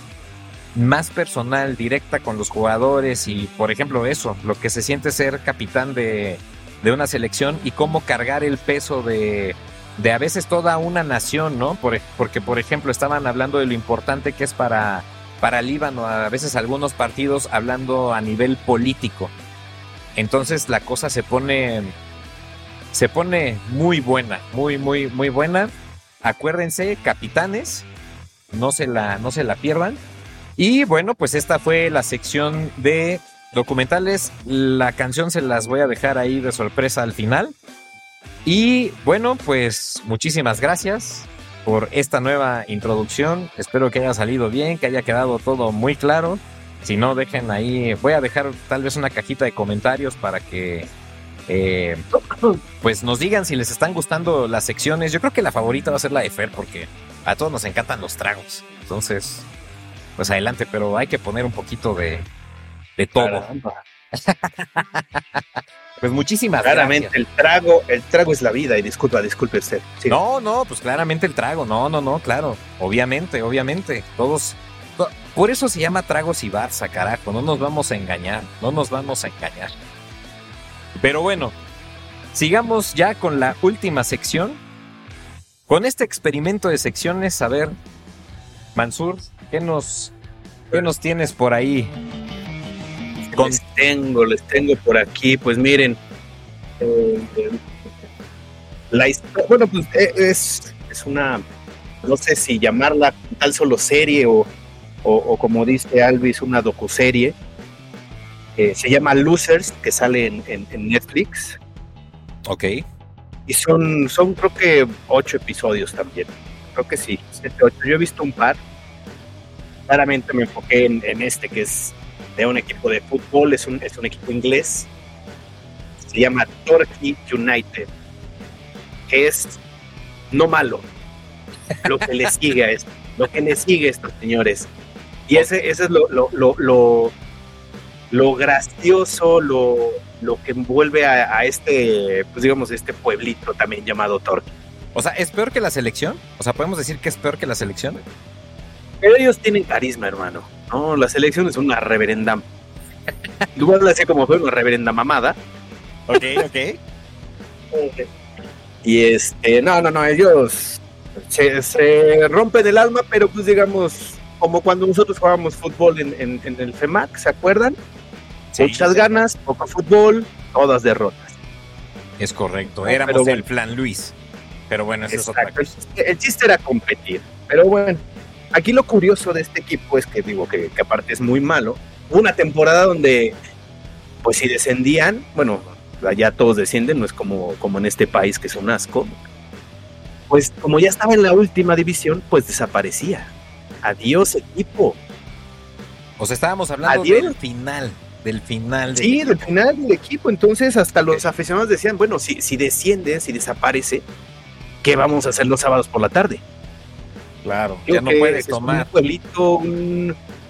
más personal, directa con los jugadores y, por ejemplo, eso, lo que se siente ser capitán de, de una selección y cómo cargar el peso de, de a veces toda una nación, ¿no? porque, por ejemplo, estaban hablando de lo importante que es para, para Líbano, a veces algunos partidos hablando a nivel político. Entonces la cosa se pone, se pone muy buena, muy, muy, muy buena. Acuérdense, capitanes, no se la, no se la pierdan. Y bueno, pues esta fue la sección de documentales. La canción se las voy a dejar ahí de sorpresa al final. Y bueno, pues muchísimas gracias por esta nueva introducción. Espero que haya salido bien, que haya quedado todo muy claro. Si no, dejen ahí, voy a dejar tal vez una cajita de comentarios para que eh, pues nos digan si les están gustando las secciones. Yo creo que la favorita va a ser la de Fer porque a todos nos encantan los tragos. Entonces, pues adelante, pero hay que poner un poquito de, de todo. pues muchísimas claramente, el trago, el trago es la vida, y disculpa, disculpe usted. No, no, pues claramente el trago, no, no, no, claro. Obviamente, obviamente. Todos. por eso se llama tragos y barza, carajo. No nos vamos a engañar. No nos vamos a engañar. Pero bueno, sigamos ya con la última sección con este experimento de secciones, a ver, Mansur, ¿qué nos, qué nos tienes por ahí? Les tengo, les tengo por aquí, pues miren, eh, la historia, bueno, pues eh, es, es una, no sé si llamarla tal solo serie o, o, como dice Alvis, una docuserie. Eh, se llama Losers, que sale en, en Netflix. Ok. Y son, son creo que ocho episodios también. Creo que sí, siete, ocho. Yo he visto un par. Claramente me enfoqué en, este que es de un equipo de fútbol, es un, es un equipo inglés. Se llama Torquay United, que es no malo. Lo que le sigue a esto, lo que le sigue estos señores. Y ese, ese es lo, lo, lo, lo gracioso, lo, lo que envuelve a, este, pues digamos, este pueblito también llamado Torque. O sea, ¿es peor que la selección? O sea, ¿podemos decir que es peor que la selección? Pero ellos tienen carisma, hermano. No, la selección es una reverenda. Igual así como fue una reverenda mamada. Ok, ok. y este, no, no, no, ellos se, se, rompen el alma, pero pues digamos, como cuando nosotros jugábamos fútbol en, en el FEMAC, ¿se acuerdan? Muchas ganas, poco fútbol, todas derrotas. Es correcto, éramos el plan Luis. Pero bueno, eso es otra cosa. El chiste era competir. Pero bueno, aquí lo curioso de este equipo es que digo que, aparte es muy malo. Una temporada donde, pues si descendían, bueno, allá todos descienden, no es como, como en este país que es un asco. Pues como ya estaba en la última división, pues desaparecía. Adiós equipo. O sea, estábamos hablando del final del final. sí, del final del equipo. Entonces, hasta los aficionados decían, bueno, si, si desciende, si desaparece, ¿qué vamos a hacer los sábados por la tarde? Claro, ya no puedes tomar. Un pueblito,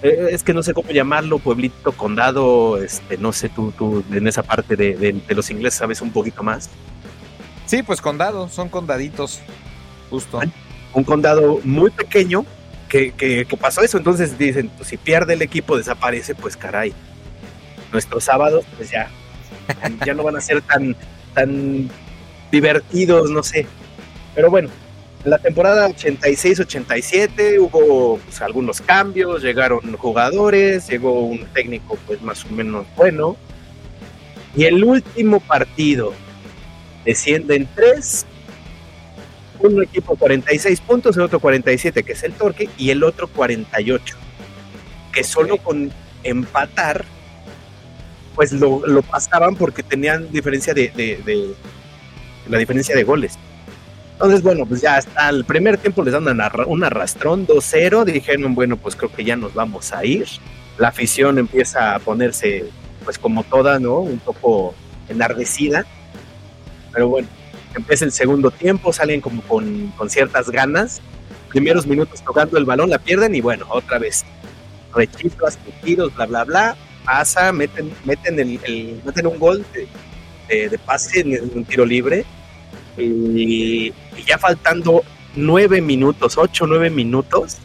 eh, es que no sé cómo llamarlo, pueblito, condado, este, no sé, tú, tú en esa parte de, de, los ingleses sabes un poquito más. Sí, pues condado, son condaditos, justo. Un condado muy pequeño que, que, que pasó eso, entonces dicen, pues si pierde el equipo, desaparece, pues caray nuestros sábados, pues ya, ya no van a ser tan, tan divertidos, no sé. Pero bueno, en la temporada 86-87 hubo pues, algunos cambios, llegaron jugadores, llegó un técnico pues más o menos bueno. Y el último partido descienden tres, un equipo 46 puntos, el otro 47 que es el Torque y el otro 48. que solo con empatar, pues lo, lo pasaban porque tenían diferencia de, de, de, la diferencia de goles. Entonces, bueno, pues ya hasta el primer tiempo les dan un arrastrón 2-0. Dijeron, bueno, pues creo que ya nos vamos a ir. La afición empieza a ponerse, pues como toda, ¿no? Un poco enardecida. Pero bueno, empieza el segundo tiempo, salen como con, con ciertas ganas. Primeros minutos tocando el balón, la pierden y bueno, otra vez rechiflas, tiros, bla, bla, bla. Pasa, meten, meten, el, meten un gol de, pase en un tiro libre. Y, ya faltando nueve minutos, ocho, nueve minutos,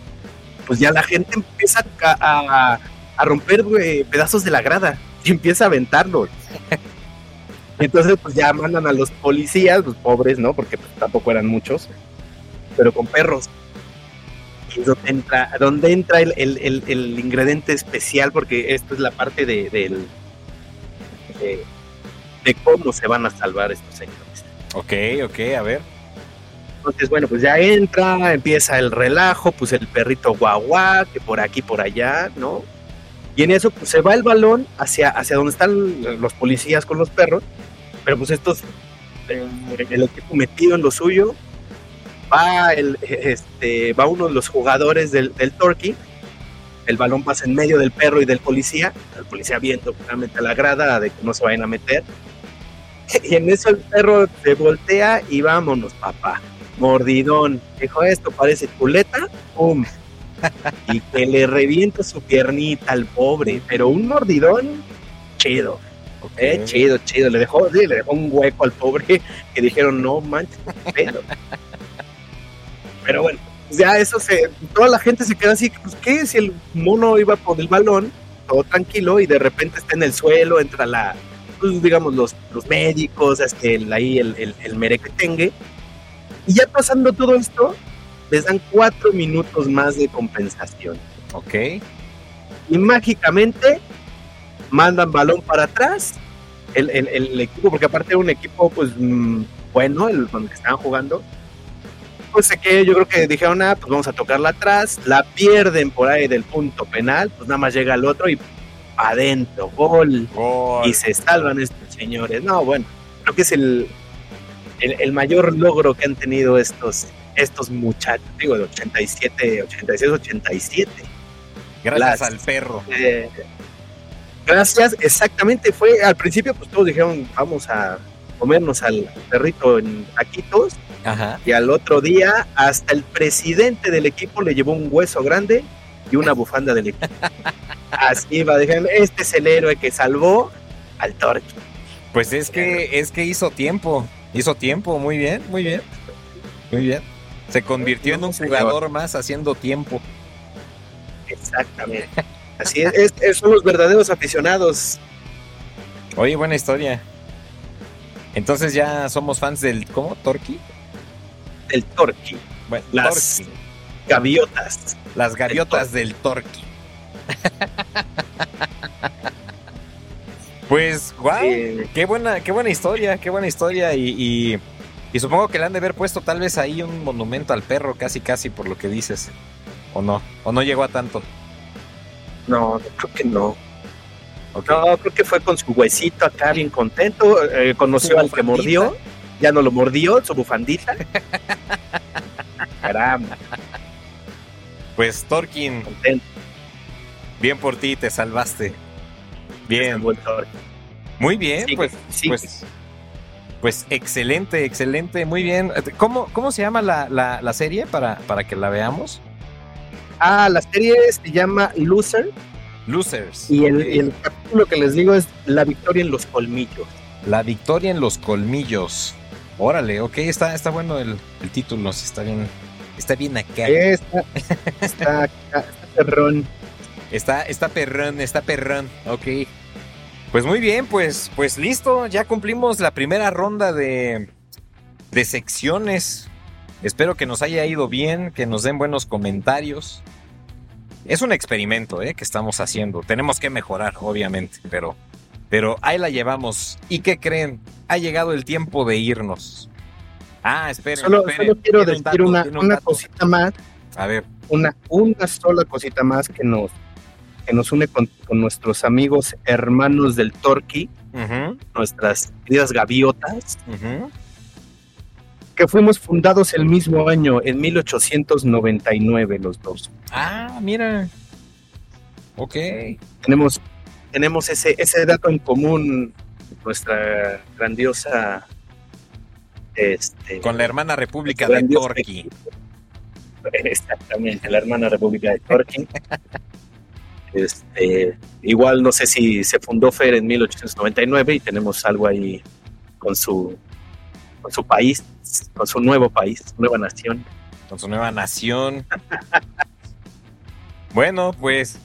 pues ya la gente empieza a, a, romper pedazos de la grada y empieza a aventarlos. Entonces, pues ya mandan a los policías, los pobres, ¿no? Porque pues, tampoco eran muchos, pero con perros. Donde entra, donde entra el, el, el, ingrediente especial, porque esto es la parte de, de, de, cómo se van a salvar estos señores. Ok, ok, a ver. Entonces, bueno, pues ya entra, empieza el relajo, pues el perrito guagua, que por aquí, por allá, ¿no? Y en eso pues, se va el balón hacia, hacia donde están los policías con los perros, pero pues estos, eh, el equipo metido en lo suyo, va, el, este, va uno de los jugadores del, del Torquay, el balón pasa en medio del perro y del policía, el policía viendo claramente la grada de que no se vayan a meter, y en eso el perro se voltea y vámonos, papá. Mordidón. Dijo, esto parece culeta. ¡Pum! y que le revienta su piernita al pobre, pero un mordidón chido. Eh, chido, chido. Le dejó, le dejó un hueco al pobre que dijeron, no manches, pero. Pero bueno, ya eso se. Toda la gente se queda así, pues, ¿qué? Si el mono iba por el balón, todo tranquilo, y de repente está en el suelo, entra la. Pues, digamos, los, los médicos, este, el, ahí el, el, el merequetengue. Y ya pasando todo esto, les dan cuatro minutos más de compensación. Ok. Y mágicamente mandan balón para atrás. El, el, equipo, porque aparte era un equipo, pues mm, bueno, el donde estaban jugando. Pues sé que yo creo que dijeron, ah, pues vamos a tocarla atrás. La pierden por ahí del punto penal, pues nada más llega el otro y adentro, gol. Y se salvan estos señores. No, bueno, creo que es el, el mayor logro que han tenido estos estos muchachos, digo, de 87, 86, 87. Gracias al perro. Eh, gracias, exactamente, fue al principio pues todos dijeron, vamos a comernos al perrito en taquitos. Y al otro día, hasta el presidente del equipo le llevó un hueso grande y una bufanda del equipo. Así va, dijeron, este es el héroe que salvó al torque. Pues es que, es que hizo tiempo, hizo tiempo, muy bien, muy bien, muy bien. Se convirtió en un jugador más haciendo tiempo. Exactamente. Así es, son los verdaderos aficionados. Oye, buena historia. Entonces ya somos fans del ¿cómo? ¿Torqui? Del Torqui. Bueno, las gaviotas. Las gaviotas del Torqui. pues, wow, qué buena, qué buena historia, qué buena historia y y supongo que le han de haber puesto tal vez ahí un monumento al perro, casi casi por lo que dices. ¿O no? ¿O no llegó a tanto? No, creo que no. No, creo que fue con su huesito acá bien contento. Eh, conoció al que mordió. Ya no lo mordió, su bufandita. Caramba. Pues Torkin. Bien por ti, te salvaste. Bien. Muy bien, pues, sí. pues pues excelente, excelente, muy bien. ¿Cómo, cómo se llama la, la, serie para, para que la veamos? Ah, la serie se llama Loser. Losers. Y el, el, capítulo que les digo es La victoria en los colmillos. La victoria en los colmillos. Órale, ok, está, está bueno el, el título, está bien, está bien acá. Está, está, está perrón. Está, está perrón, está perrón, ok. Pues muy bien, pues, pues listo, ya cumplimos la primera ronda de, de secciones. Espero que nos haya ido bien, que nos den buenos comentarios. Es un experimento ¿eh? que estamos haciendo. Tenemos que mejorar, obviamente, pero, pero ahí la llevamos. ¿Y qué creen? Ha llegado el tiempo de irnos. Ah, esperen. Solo, quiero decir una, una cosita más. A ver. Una, una sola cosita más que nos que nos une con, nuestros amigos hermanos del Torqui, nuestras queridas gaviotas, que fuimos fundados el mismo año, en 1899 los dos. Ah, mira. Ok. Tenemos, tenemos ese, ese dato en común, nuestra grandiosa... Este, con la hermana República de Torquí. Exactamente, la hermana República de Torquí. Este, igual no sé si se fundó FER en 1899 y tenemos algo ahí con su, con su país, con su nuevo país, nueva nación. Con su nueva nación. bueno, pues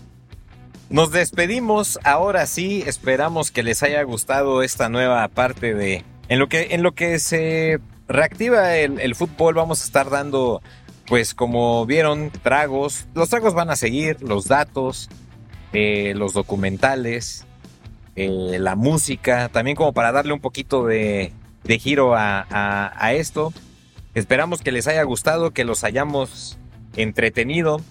nos despedimos. Ahora sí, esperamos que les haya gustado esta nueva parte de. En lo que, en lo que se reactiva el, fútbol, vamos a estar dando, pues como vieron, tragos. Los tragos van a seguir, los datos, eh, los documentales, eh, la música, también como para darle un poquito de, giro a, esto. Esperamos que les haya gustado, que los hayamos entretenido.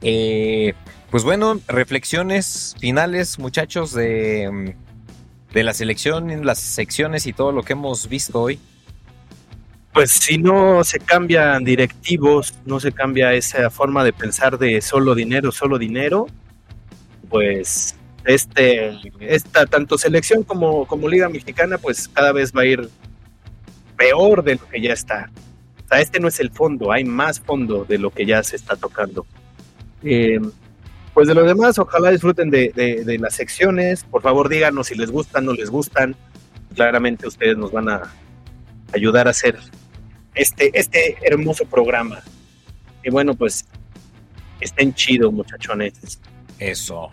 Eh, pues bueno, reflexiones finales, muchachos, de, de la selección, las secciones y todo lo que hemos visto hoy. Pues si no se cambian directivos, no se cambia esa forma de pensar de solo dinero, solo dinero, pues este, esta tanto selección como, como Liga Mexicana, pues cada vez va a ir peor de lo que ya está. O sea, este no es el fondo, hay más fondo de lo que ya se está tocando. Eh, pues de lo demás, ojalá disfruten de, las secciones. Por favor, díganos si les gustan, o no les gustan. Claramente ustedes nos van a ayudar a hacer este, este hermoso programa. Y bueno, pues estén chidos, muchachones. Eso.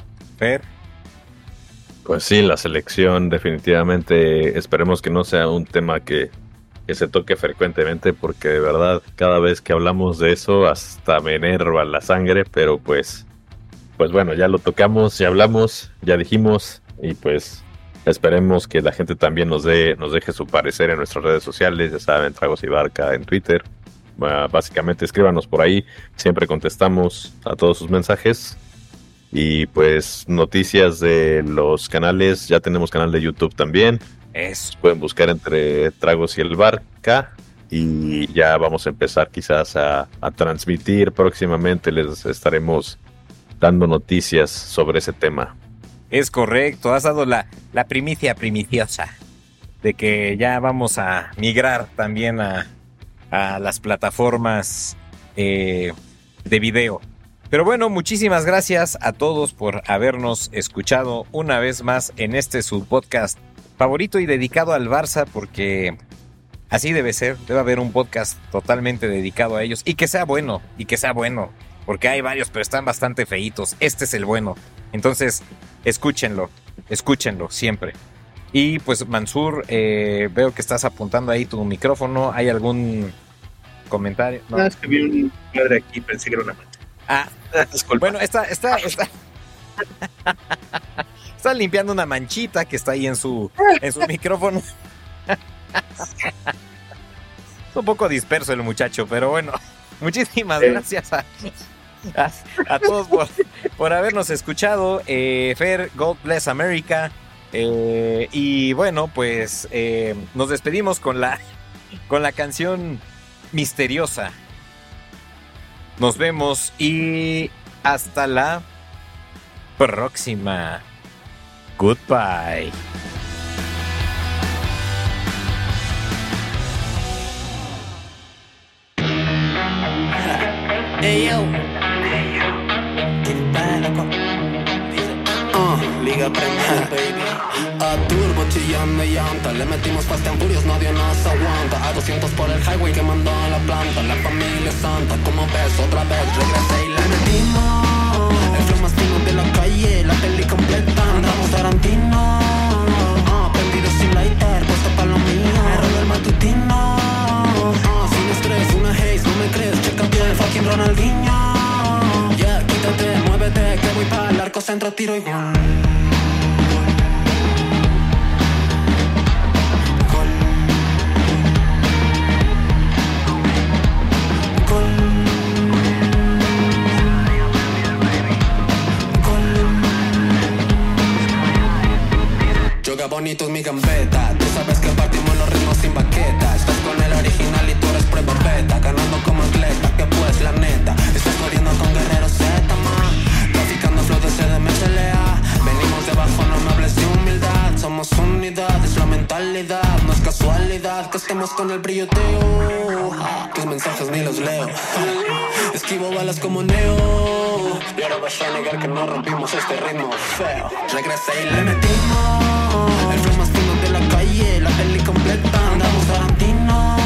Pues sí, la selección definitivamente esperemos que no sea un tema que, se toque frecuentemente porque de verdad cada vez que hablamos de eso hasta me enerva la sangre, pero pues pues bueno, ya lo tocamos, ya hablamos, ya dijimos y pues esperemos que la gente también nos dé nos deje su parecer en nuestras redes sociales, ya saben, Tragos y Barca en Twitter. Básicamente escríbanos por ahí, siempre contestamos a todos sus mensajes y pues noticias de los canales, ya tenemos canal de YouTube también. Es. Pueden buscar entre Tragos y el Barca. Y ya vamos a empezar quizás a, transmitir próximamente. Les estaremos dando noticias sobre ese tema. Es correcto, has dado la, la primicia primiciosa de que ya vamos a migrar también a, a las plataformas eh, de video. Pero bueno, muchísimas gracias a todos por habernos escuchado una vez más en este su podcast favorito y dedicado al Barça porque así debe ser, debe haber un podcast totalmente dedicado a ellos y que sea bueno, y que sea bueno, porque hay varios pero están bastante feitos, este es el bueno. Entonces, escúchenlo, escúchenlo siempre. Y pues Mansur, eh, veo que estás apuntando ahí tu micrófono, ¿hay algún comentario? No, es que vi un padre aquí, pensé que era una Ah, bueno, está, está, está. está limpiando una manchita que está ahí en su, en su micrófono. es un poco disperso el muchacho, pero bueno. Muchísimas gracias a, a, todos por, habernos escuchado. Eh, Fer, God Bless America. Eh, y bueno, pues eh, nos despedimos con la, con la canción misteriosa nos vemos y hasta la próxima. Goodbye. Hey yo. Uh, Liga Premier, baby. A turbo chillando y llanta. Le metimos Fast and Furious, nadie nos aguanta. A 200 por el highway quemando la planta. La familia santa, como ves, otra vez regresé y le metimos. El flow más fino de la calle, la peli completa. Andamos Tarantino. Uh, Prendido sin lighter, puesto pa' lo mío. Error el matutino. Uh, no me crees, chécate el fucking Ronaldinho. Yeah, quítate, muévete, que voy para el arco centro, tiro y gol. Bonito es mi gambeta, temas con el brilloteo. Tus mensajes ni los leo. Esquivo balas como Neo. Y ahora vas a negar que no rompimos este ritmo feo. Regresé y le metimos. El flow más fino de la calle, la peli completa. Andamos Tarantino.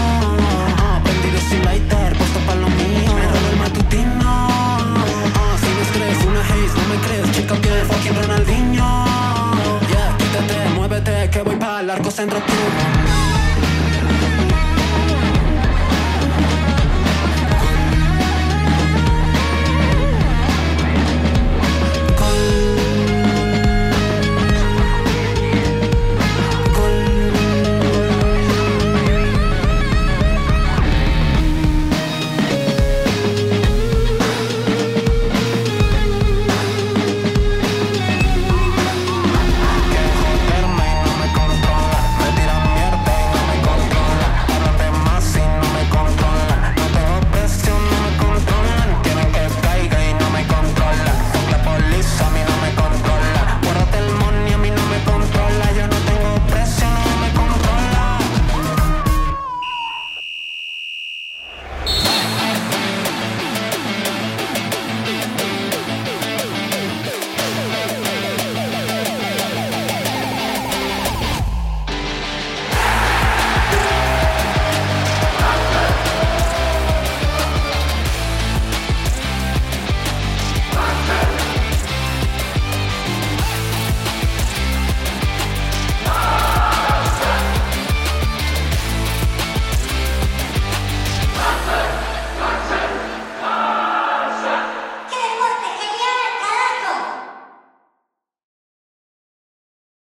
Prendidos y lighter, puesto pa' lo mío. Me robo el matutino. Ah, si no crees una haze, no me crees. Chica, piel, fucking Ronaldinho. Yeah, quítate, muévete, que voy pa' el arco centro tú.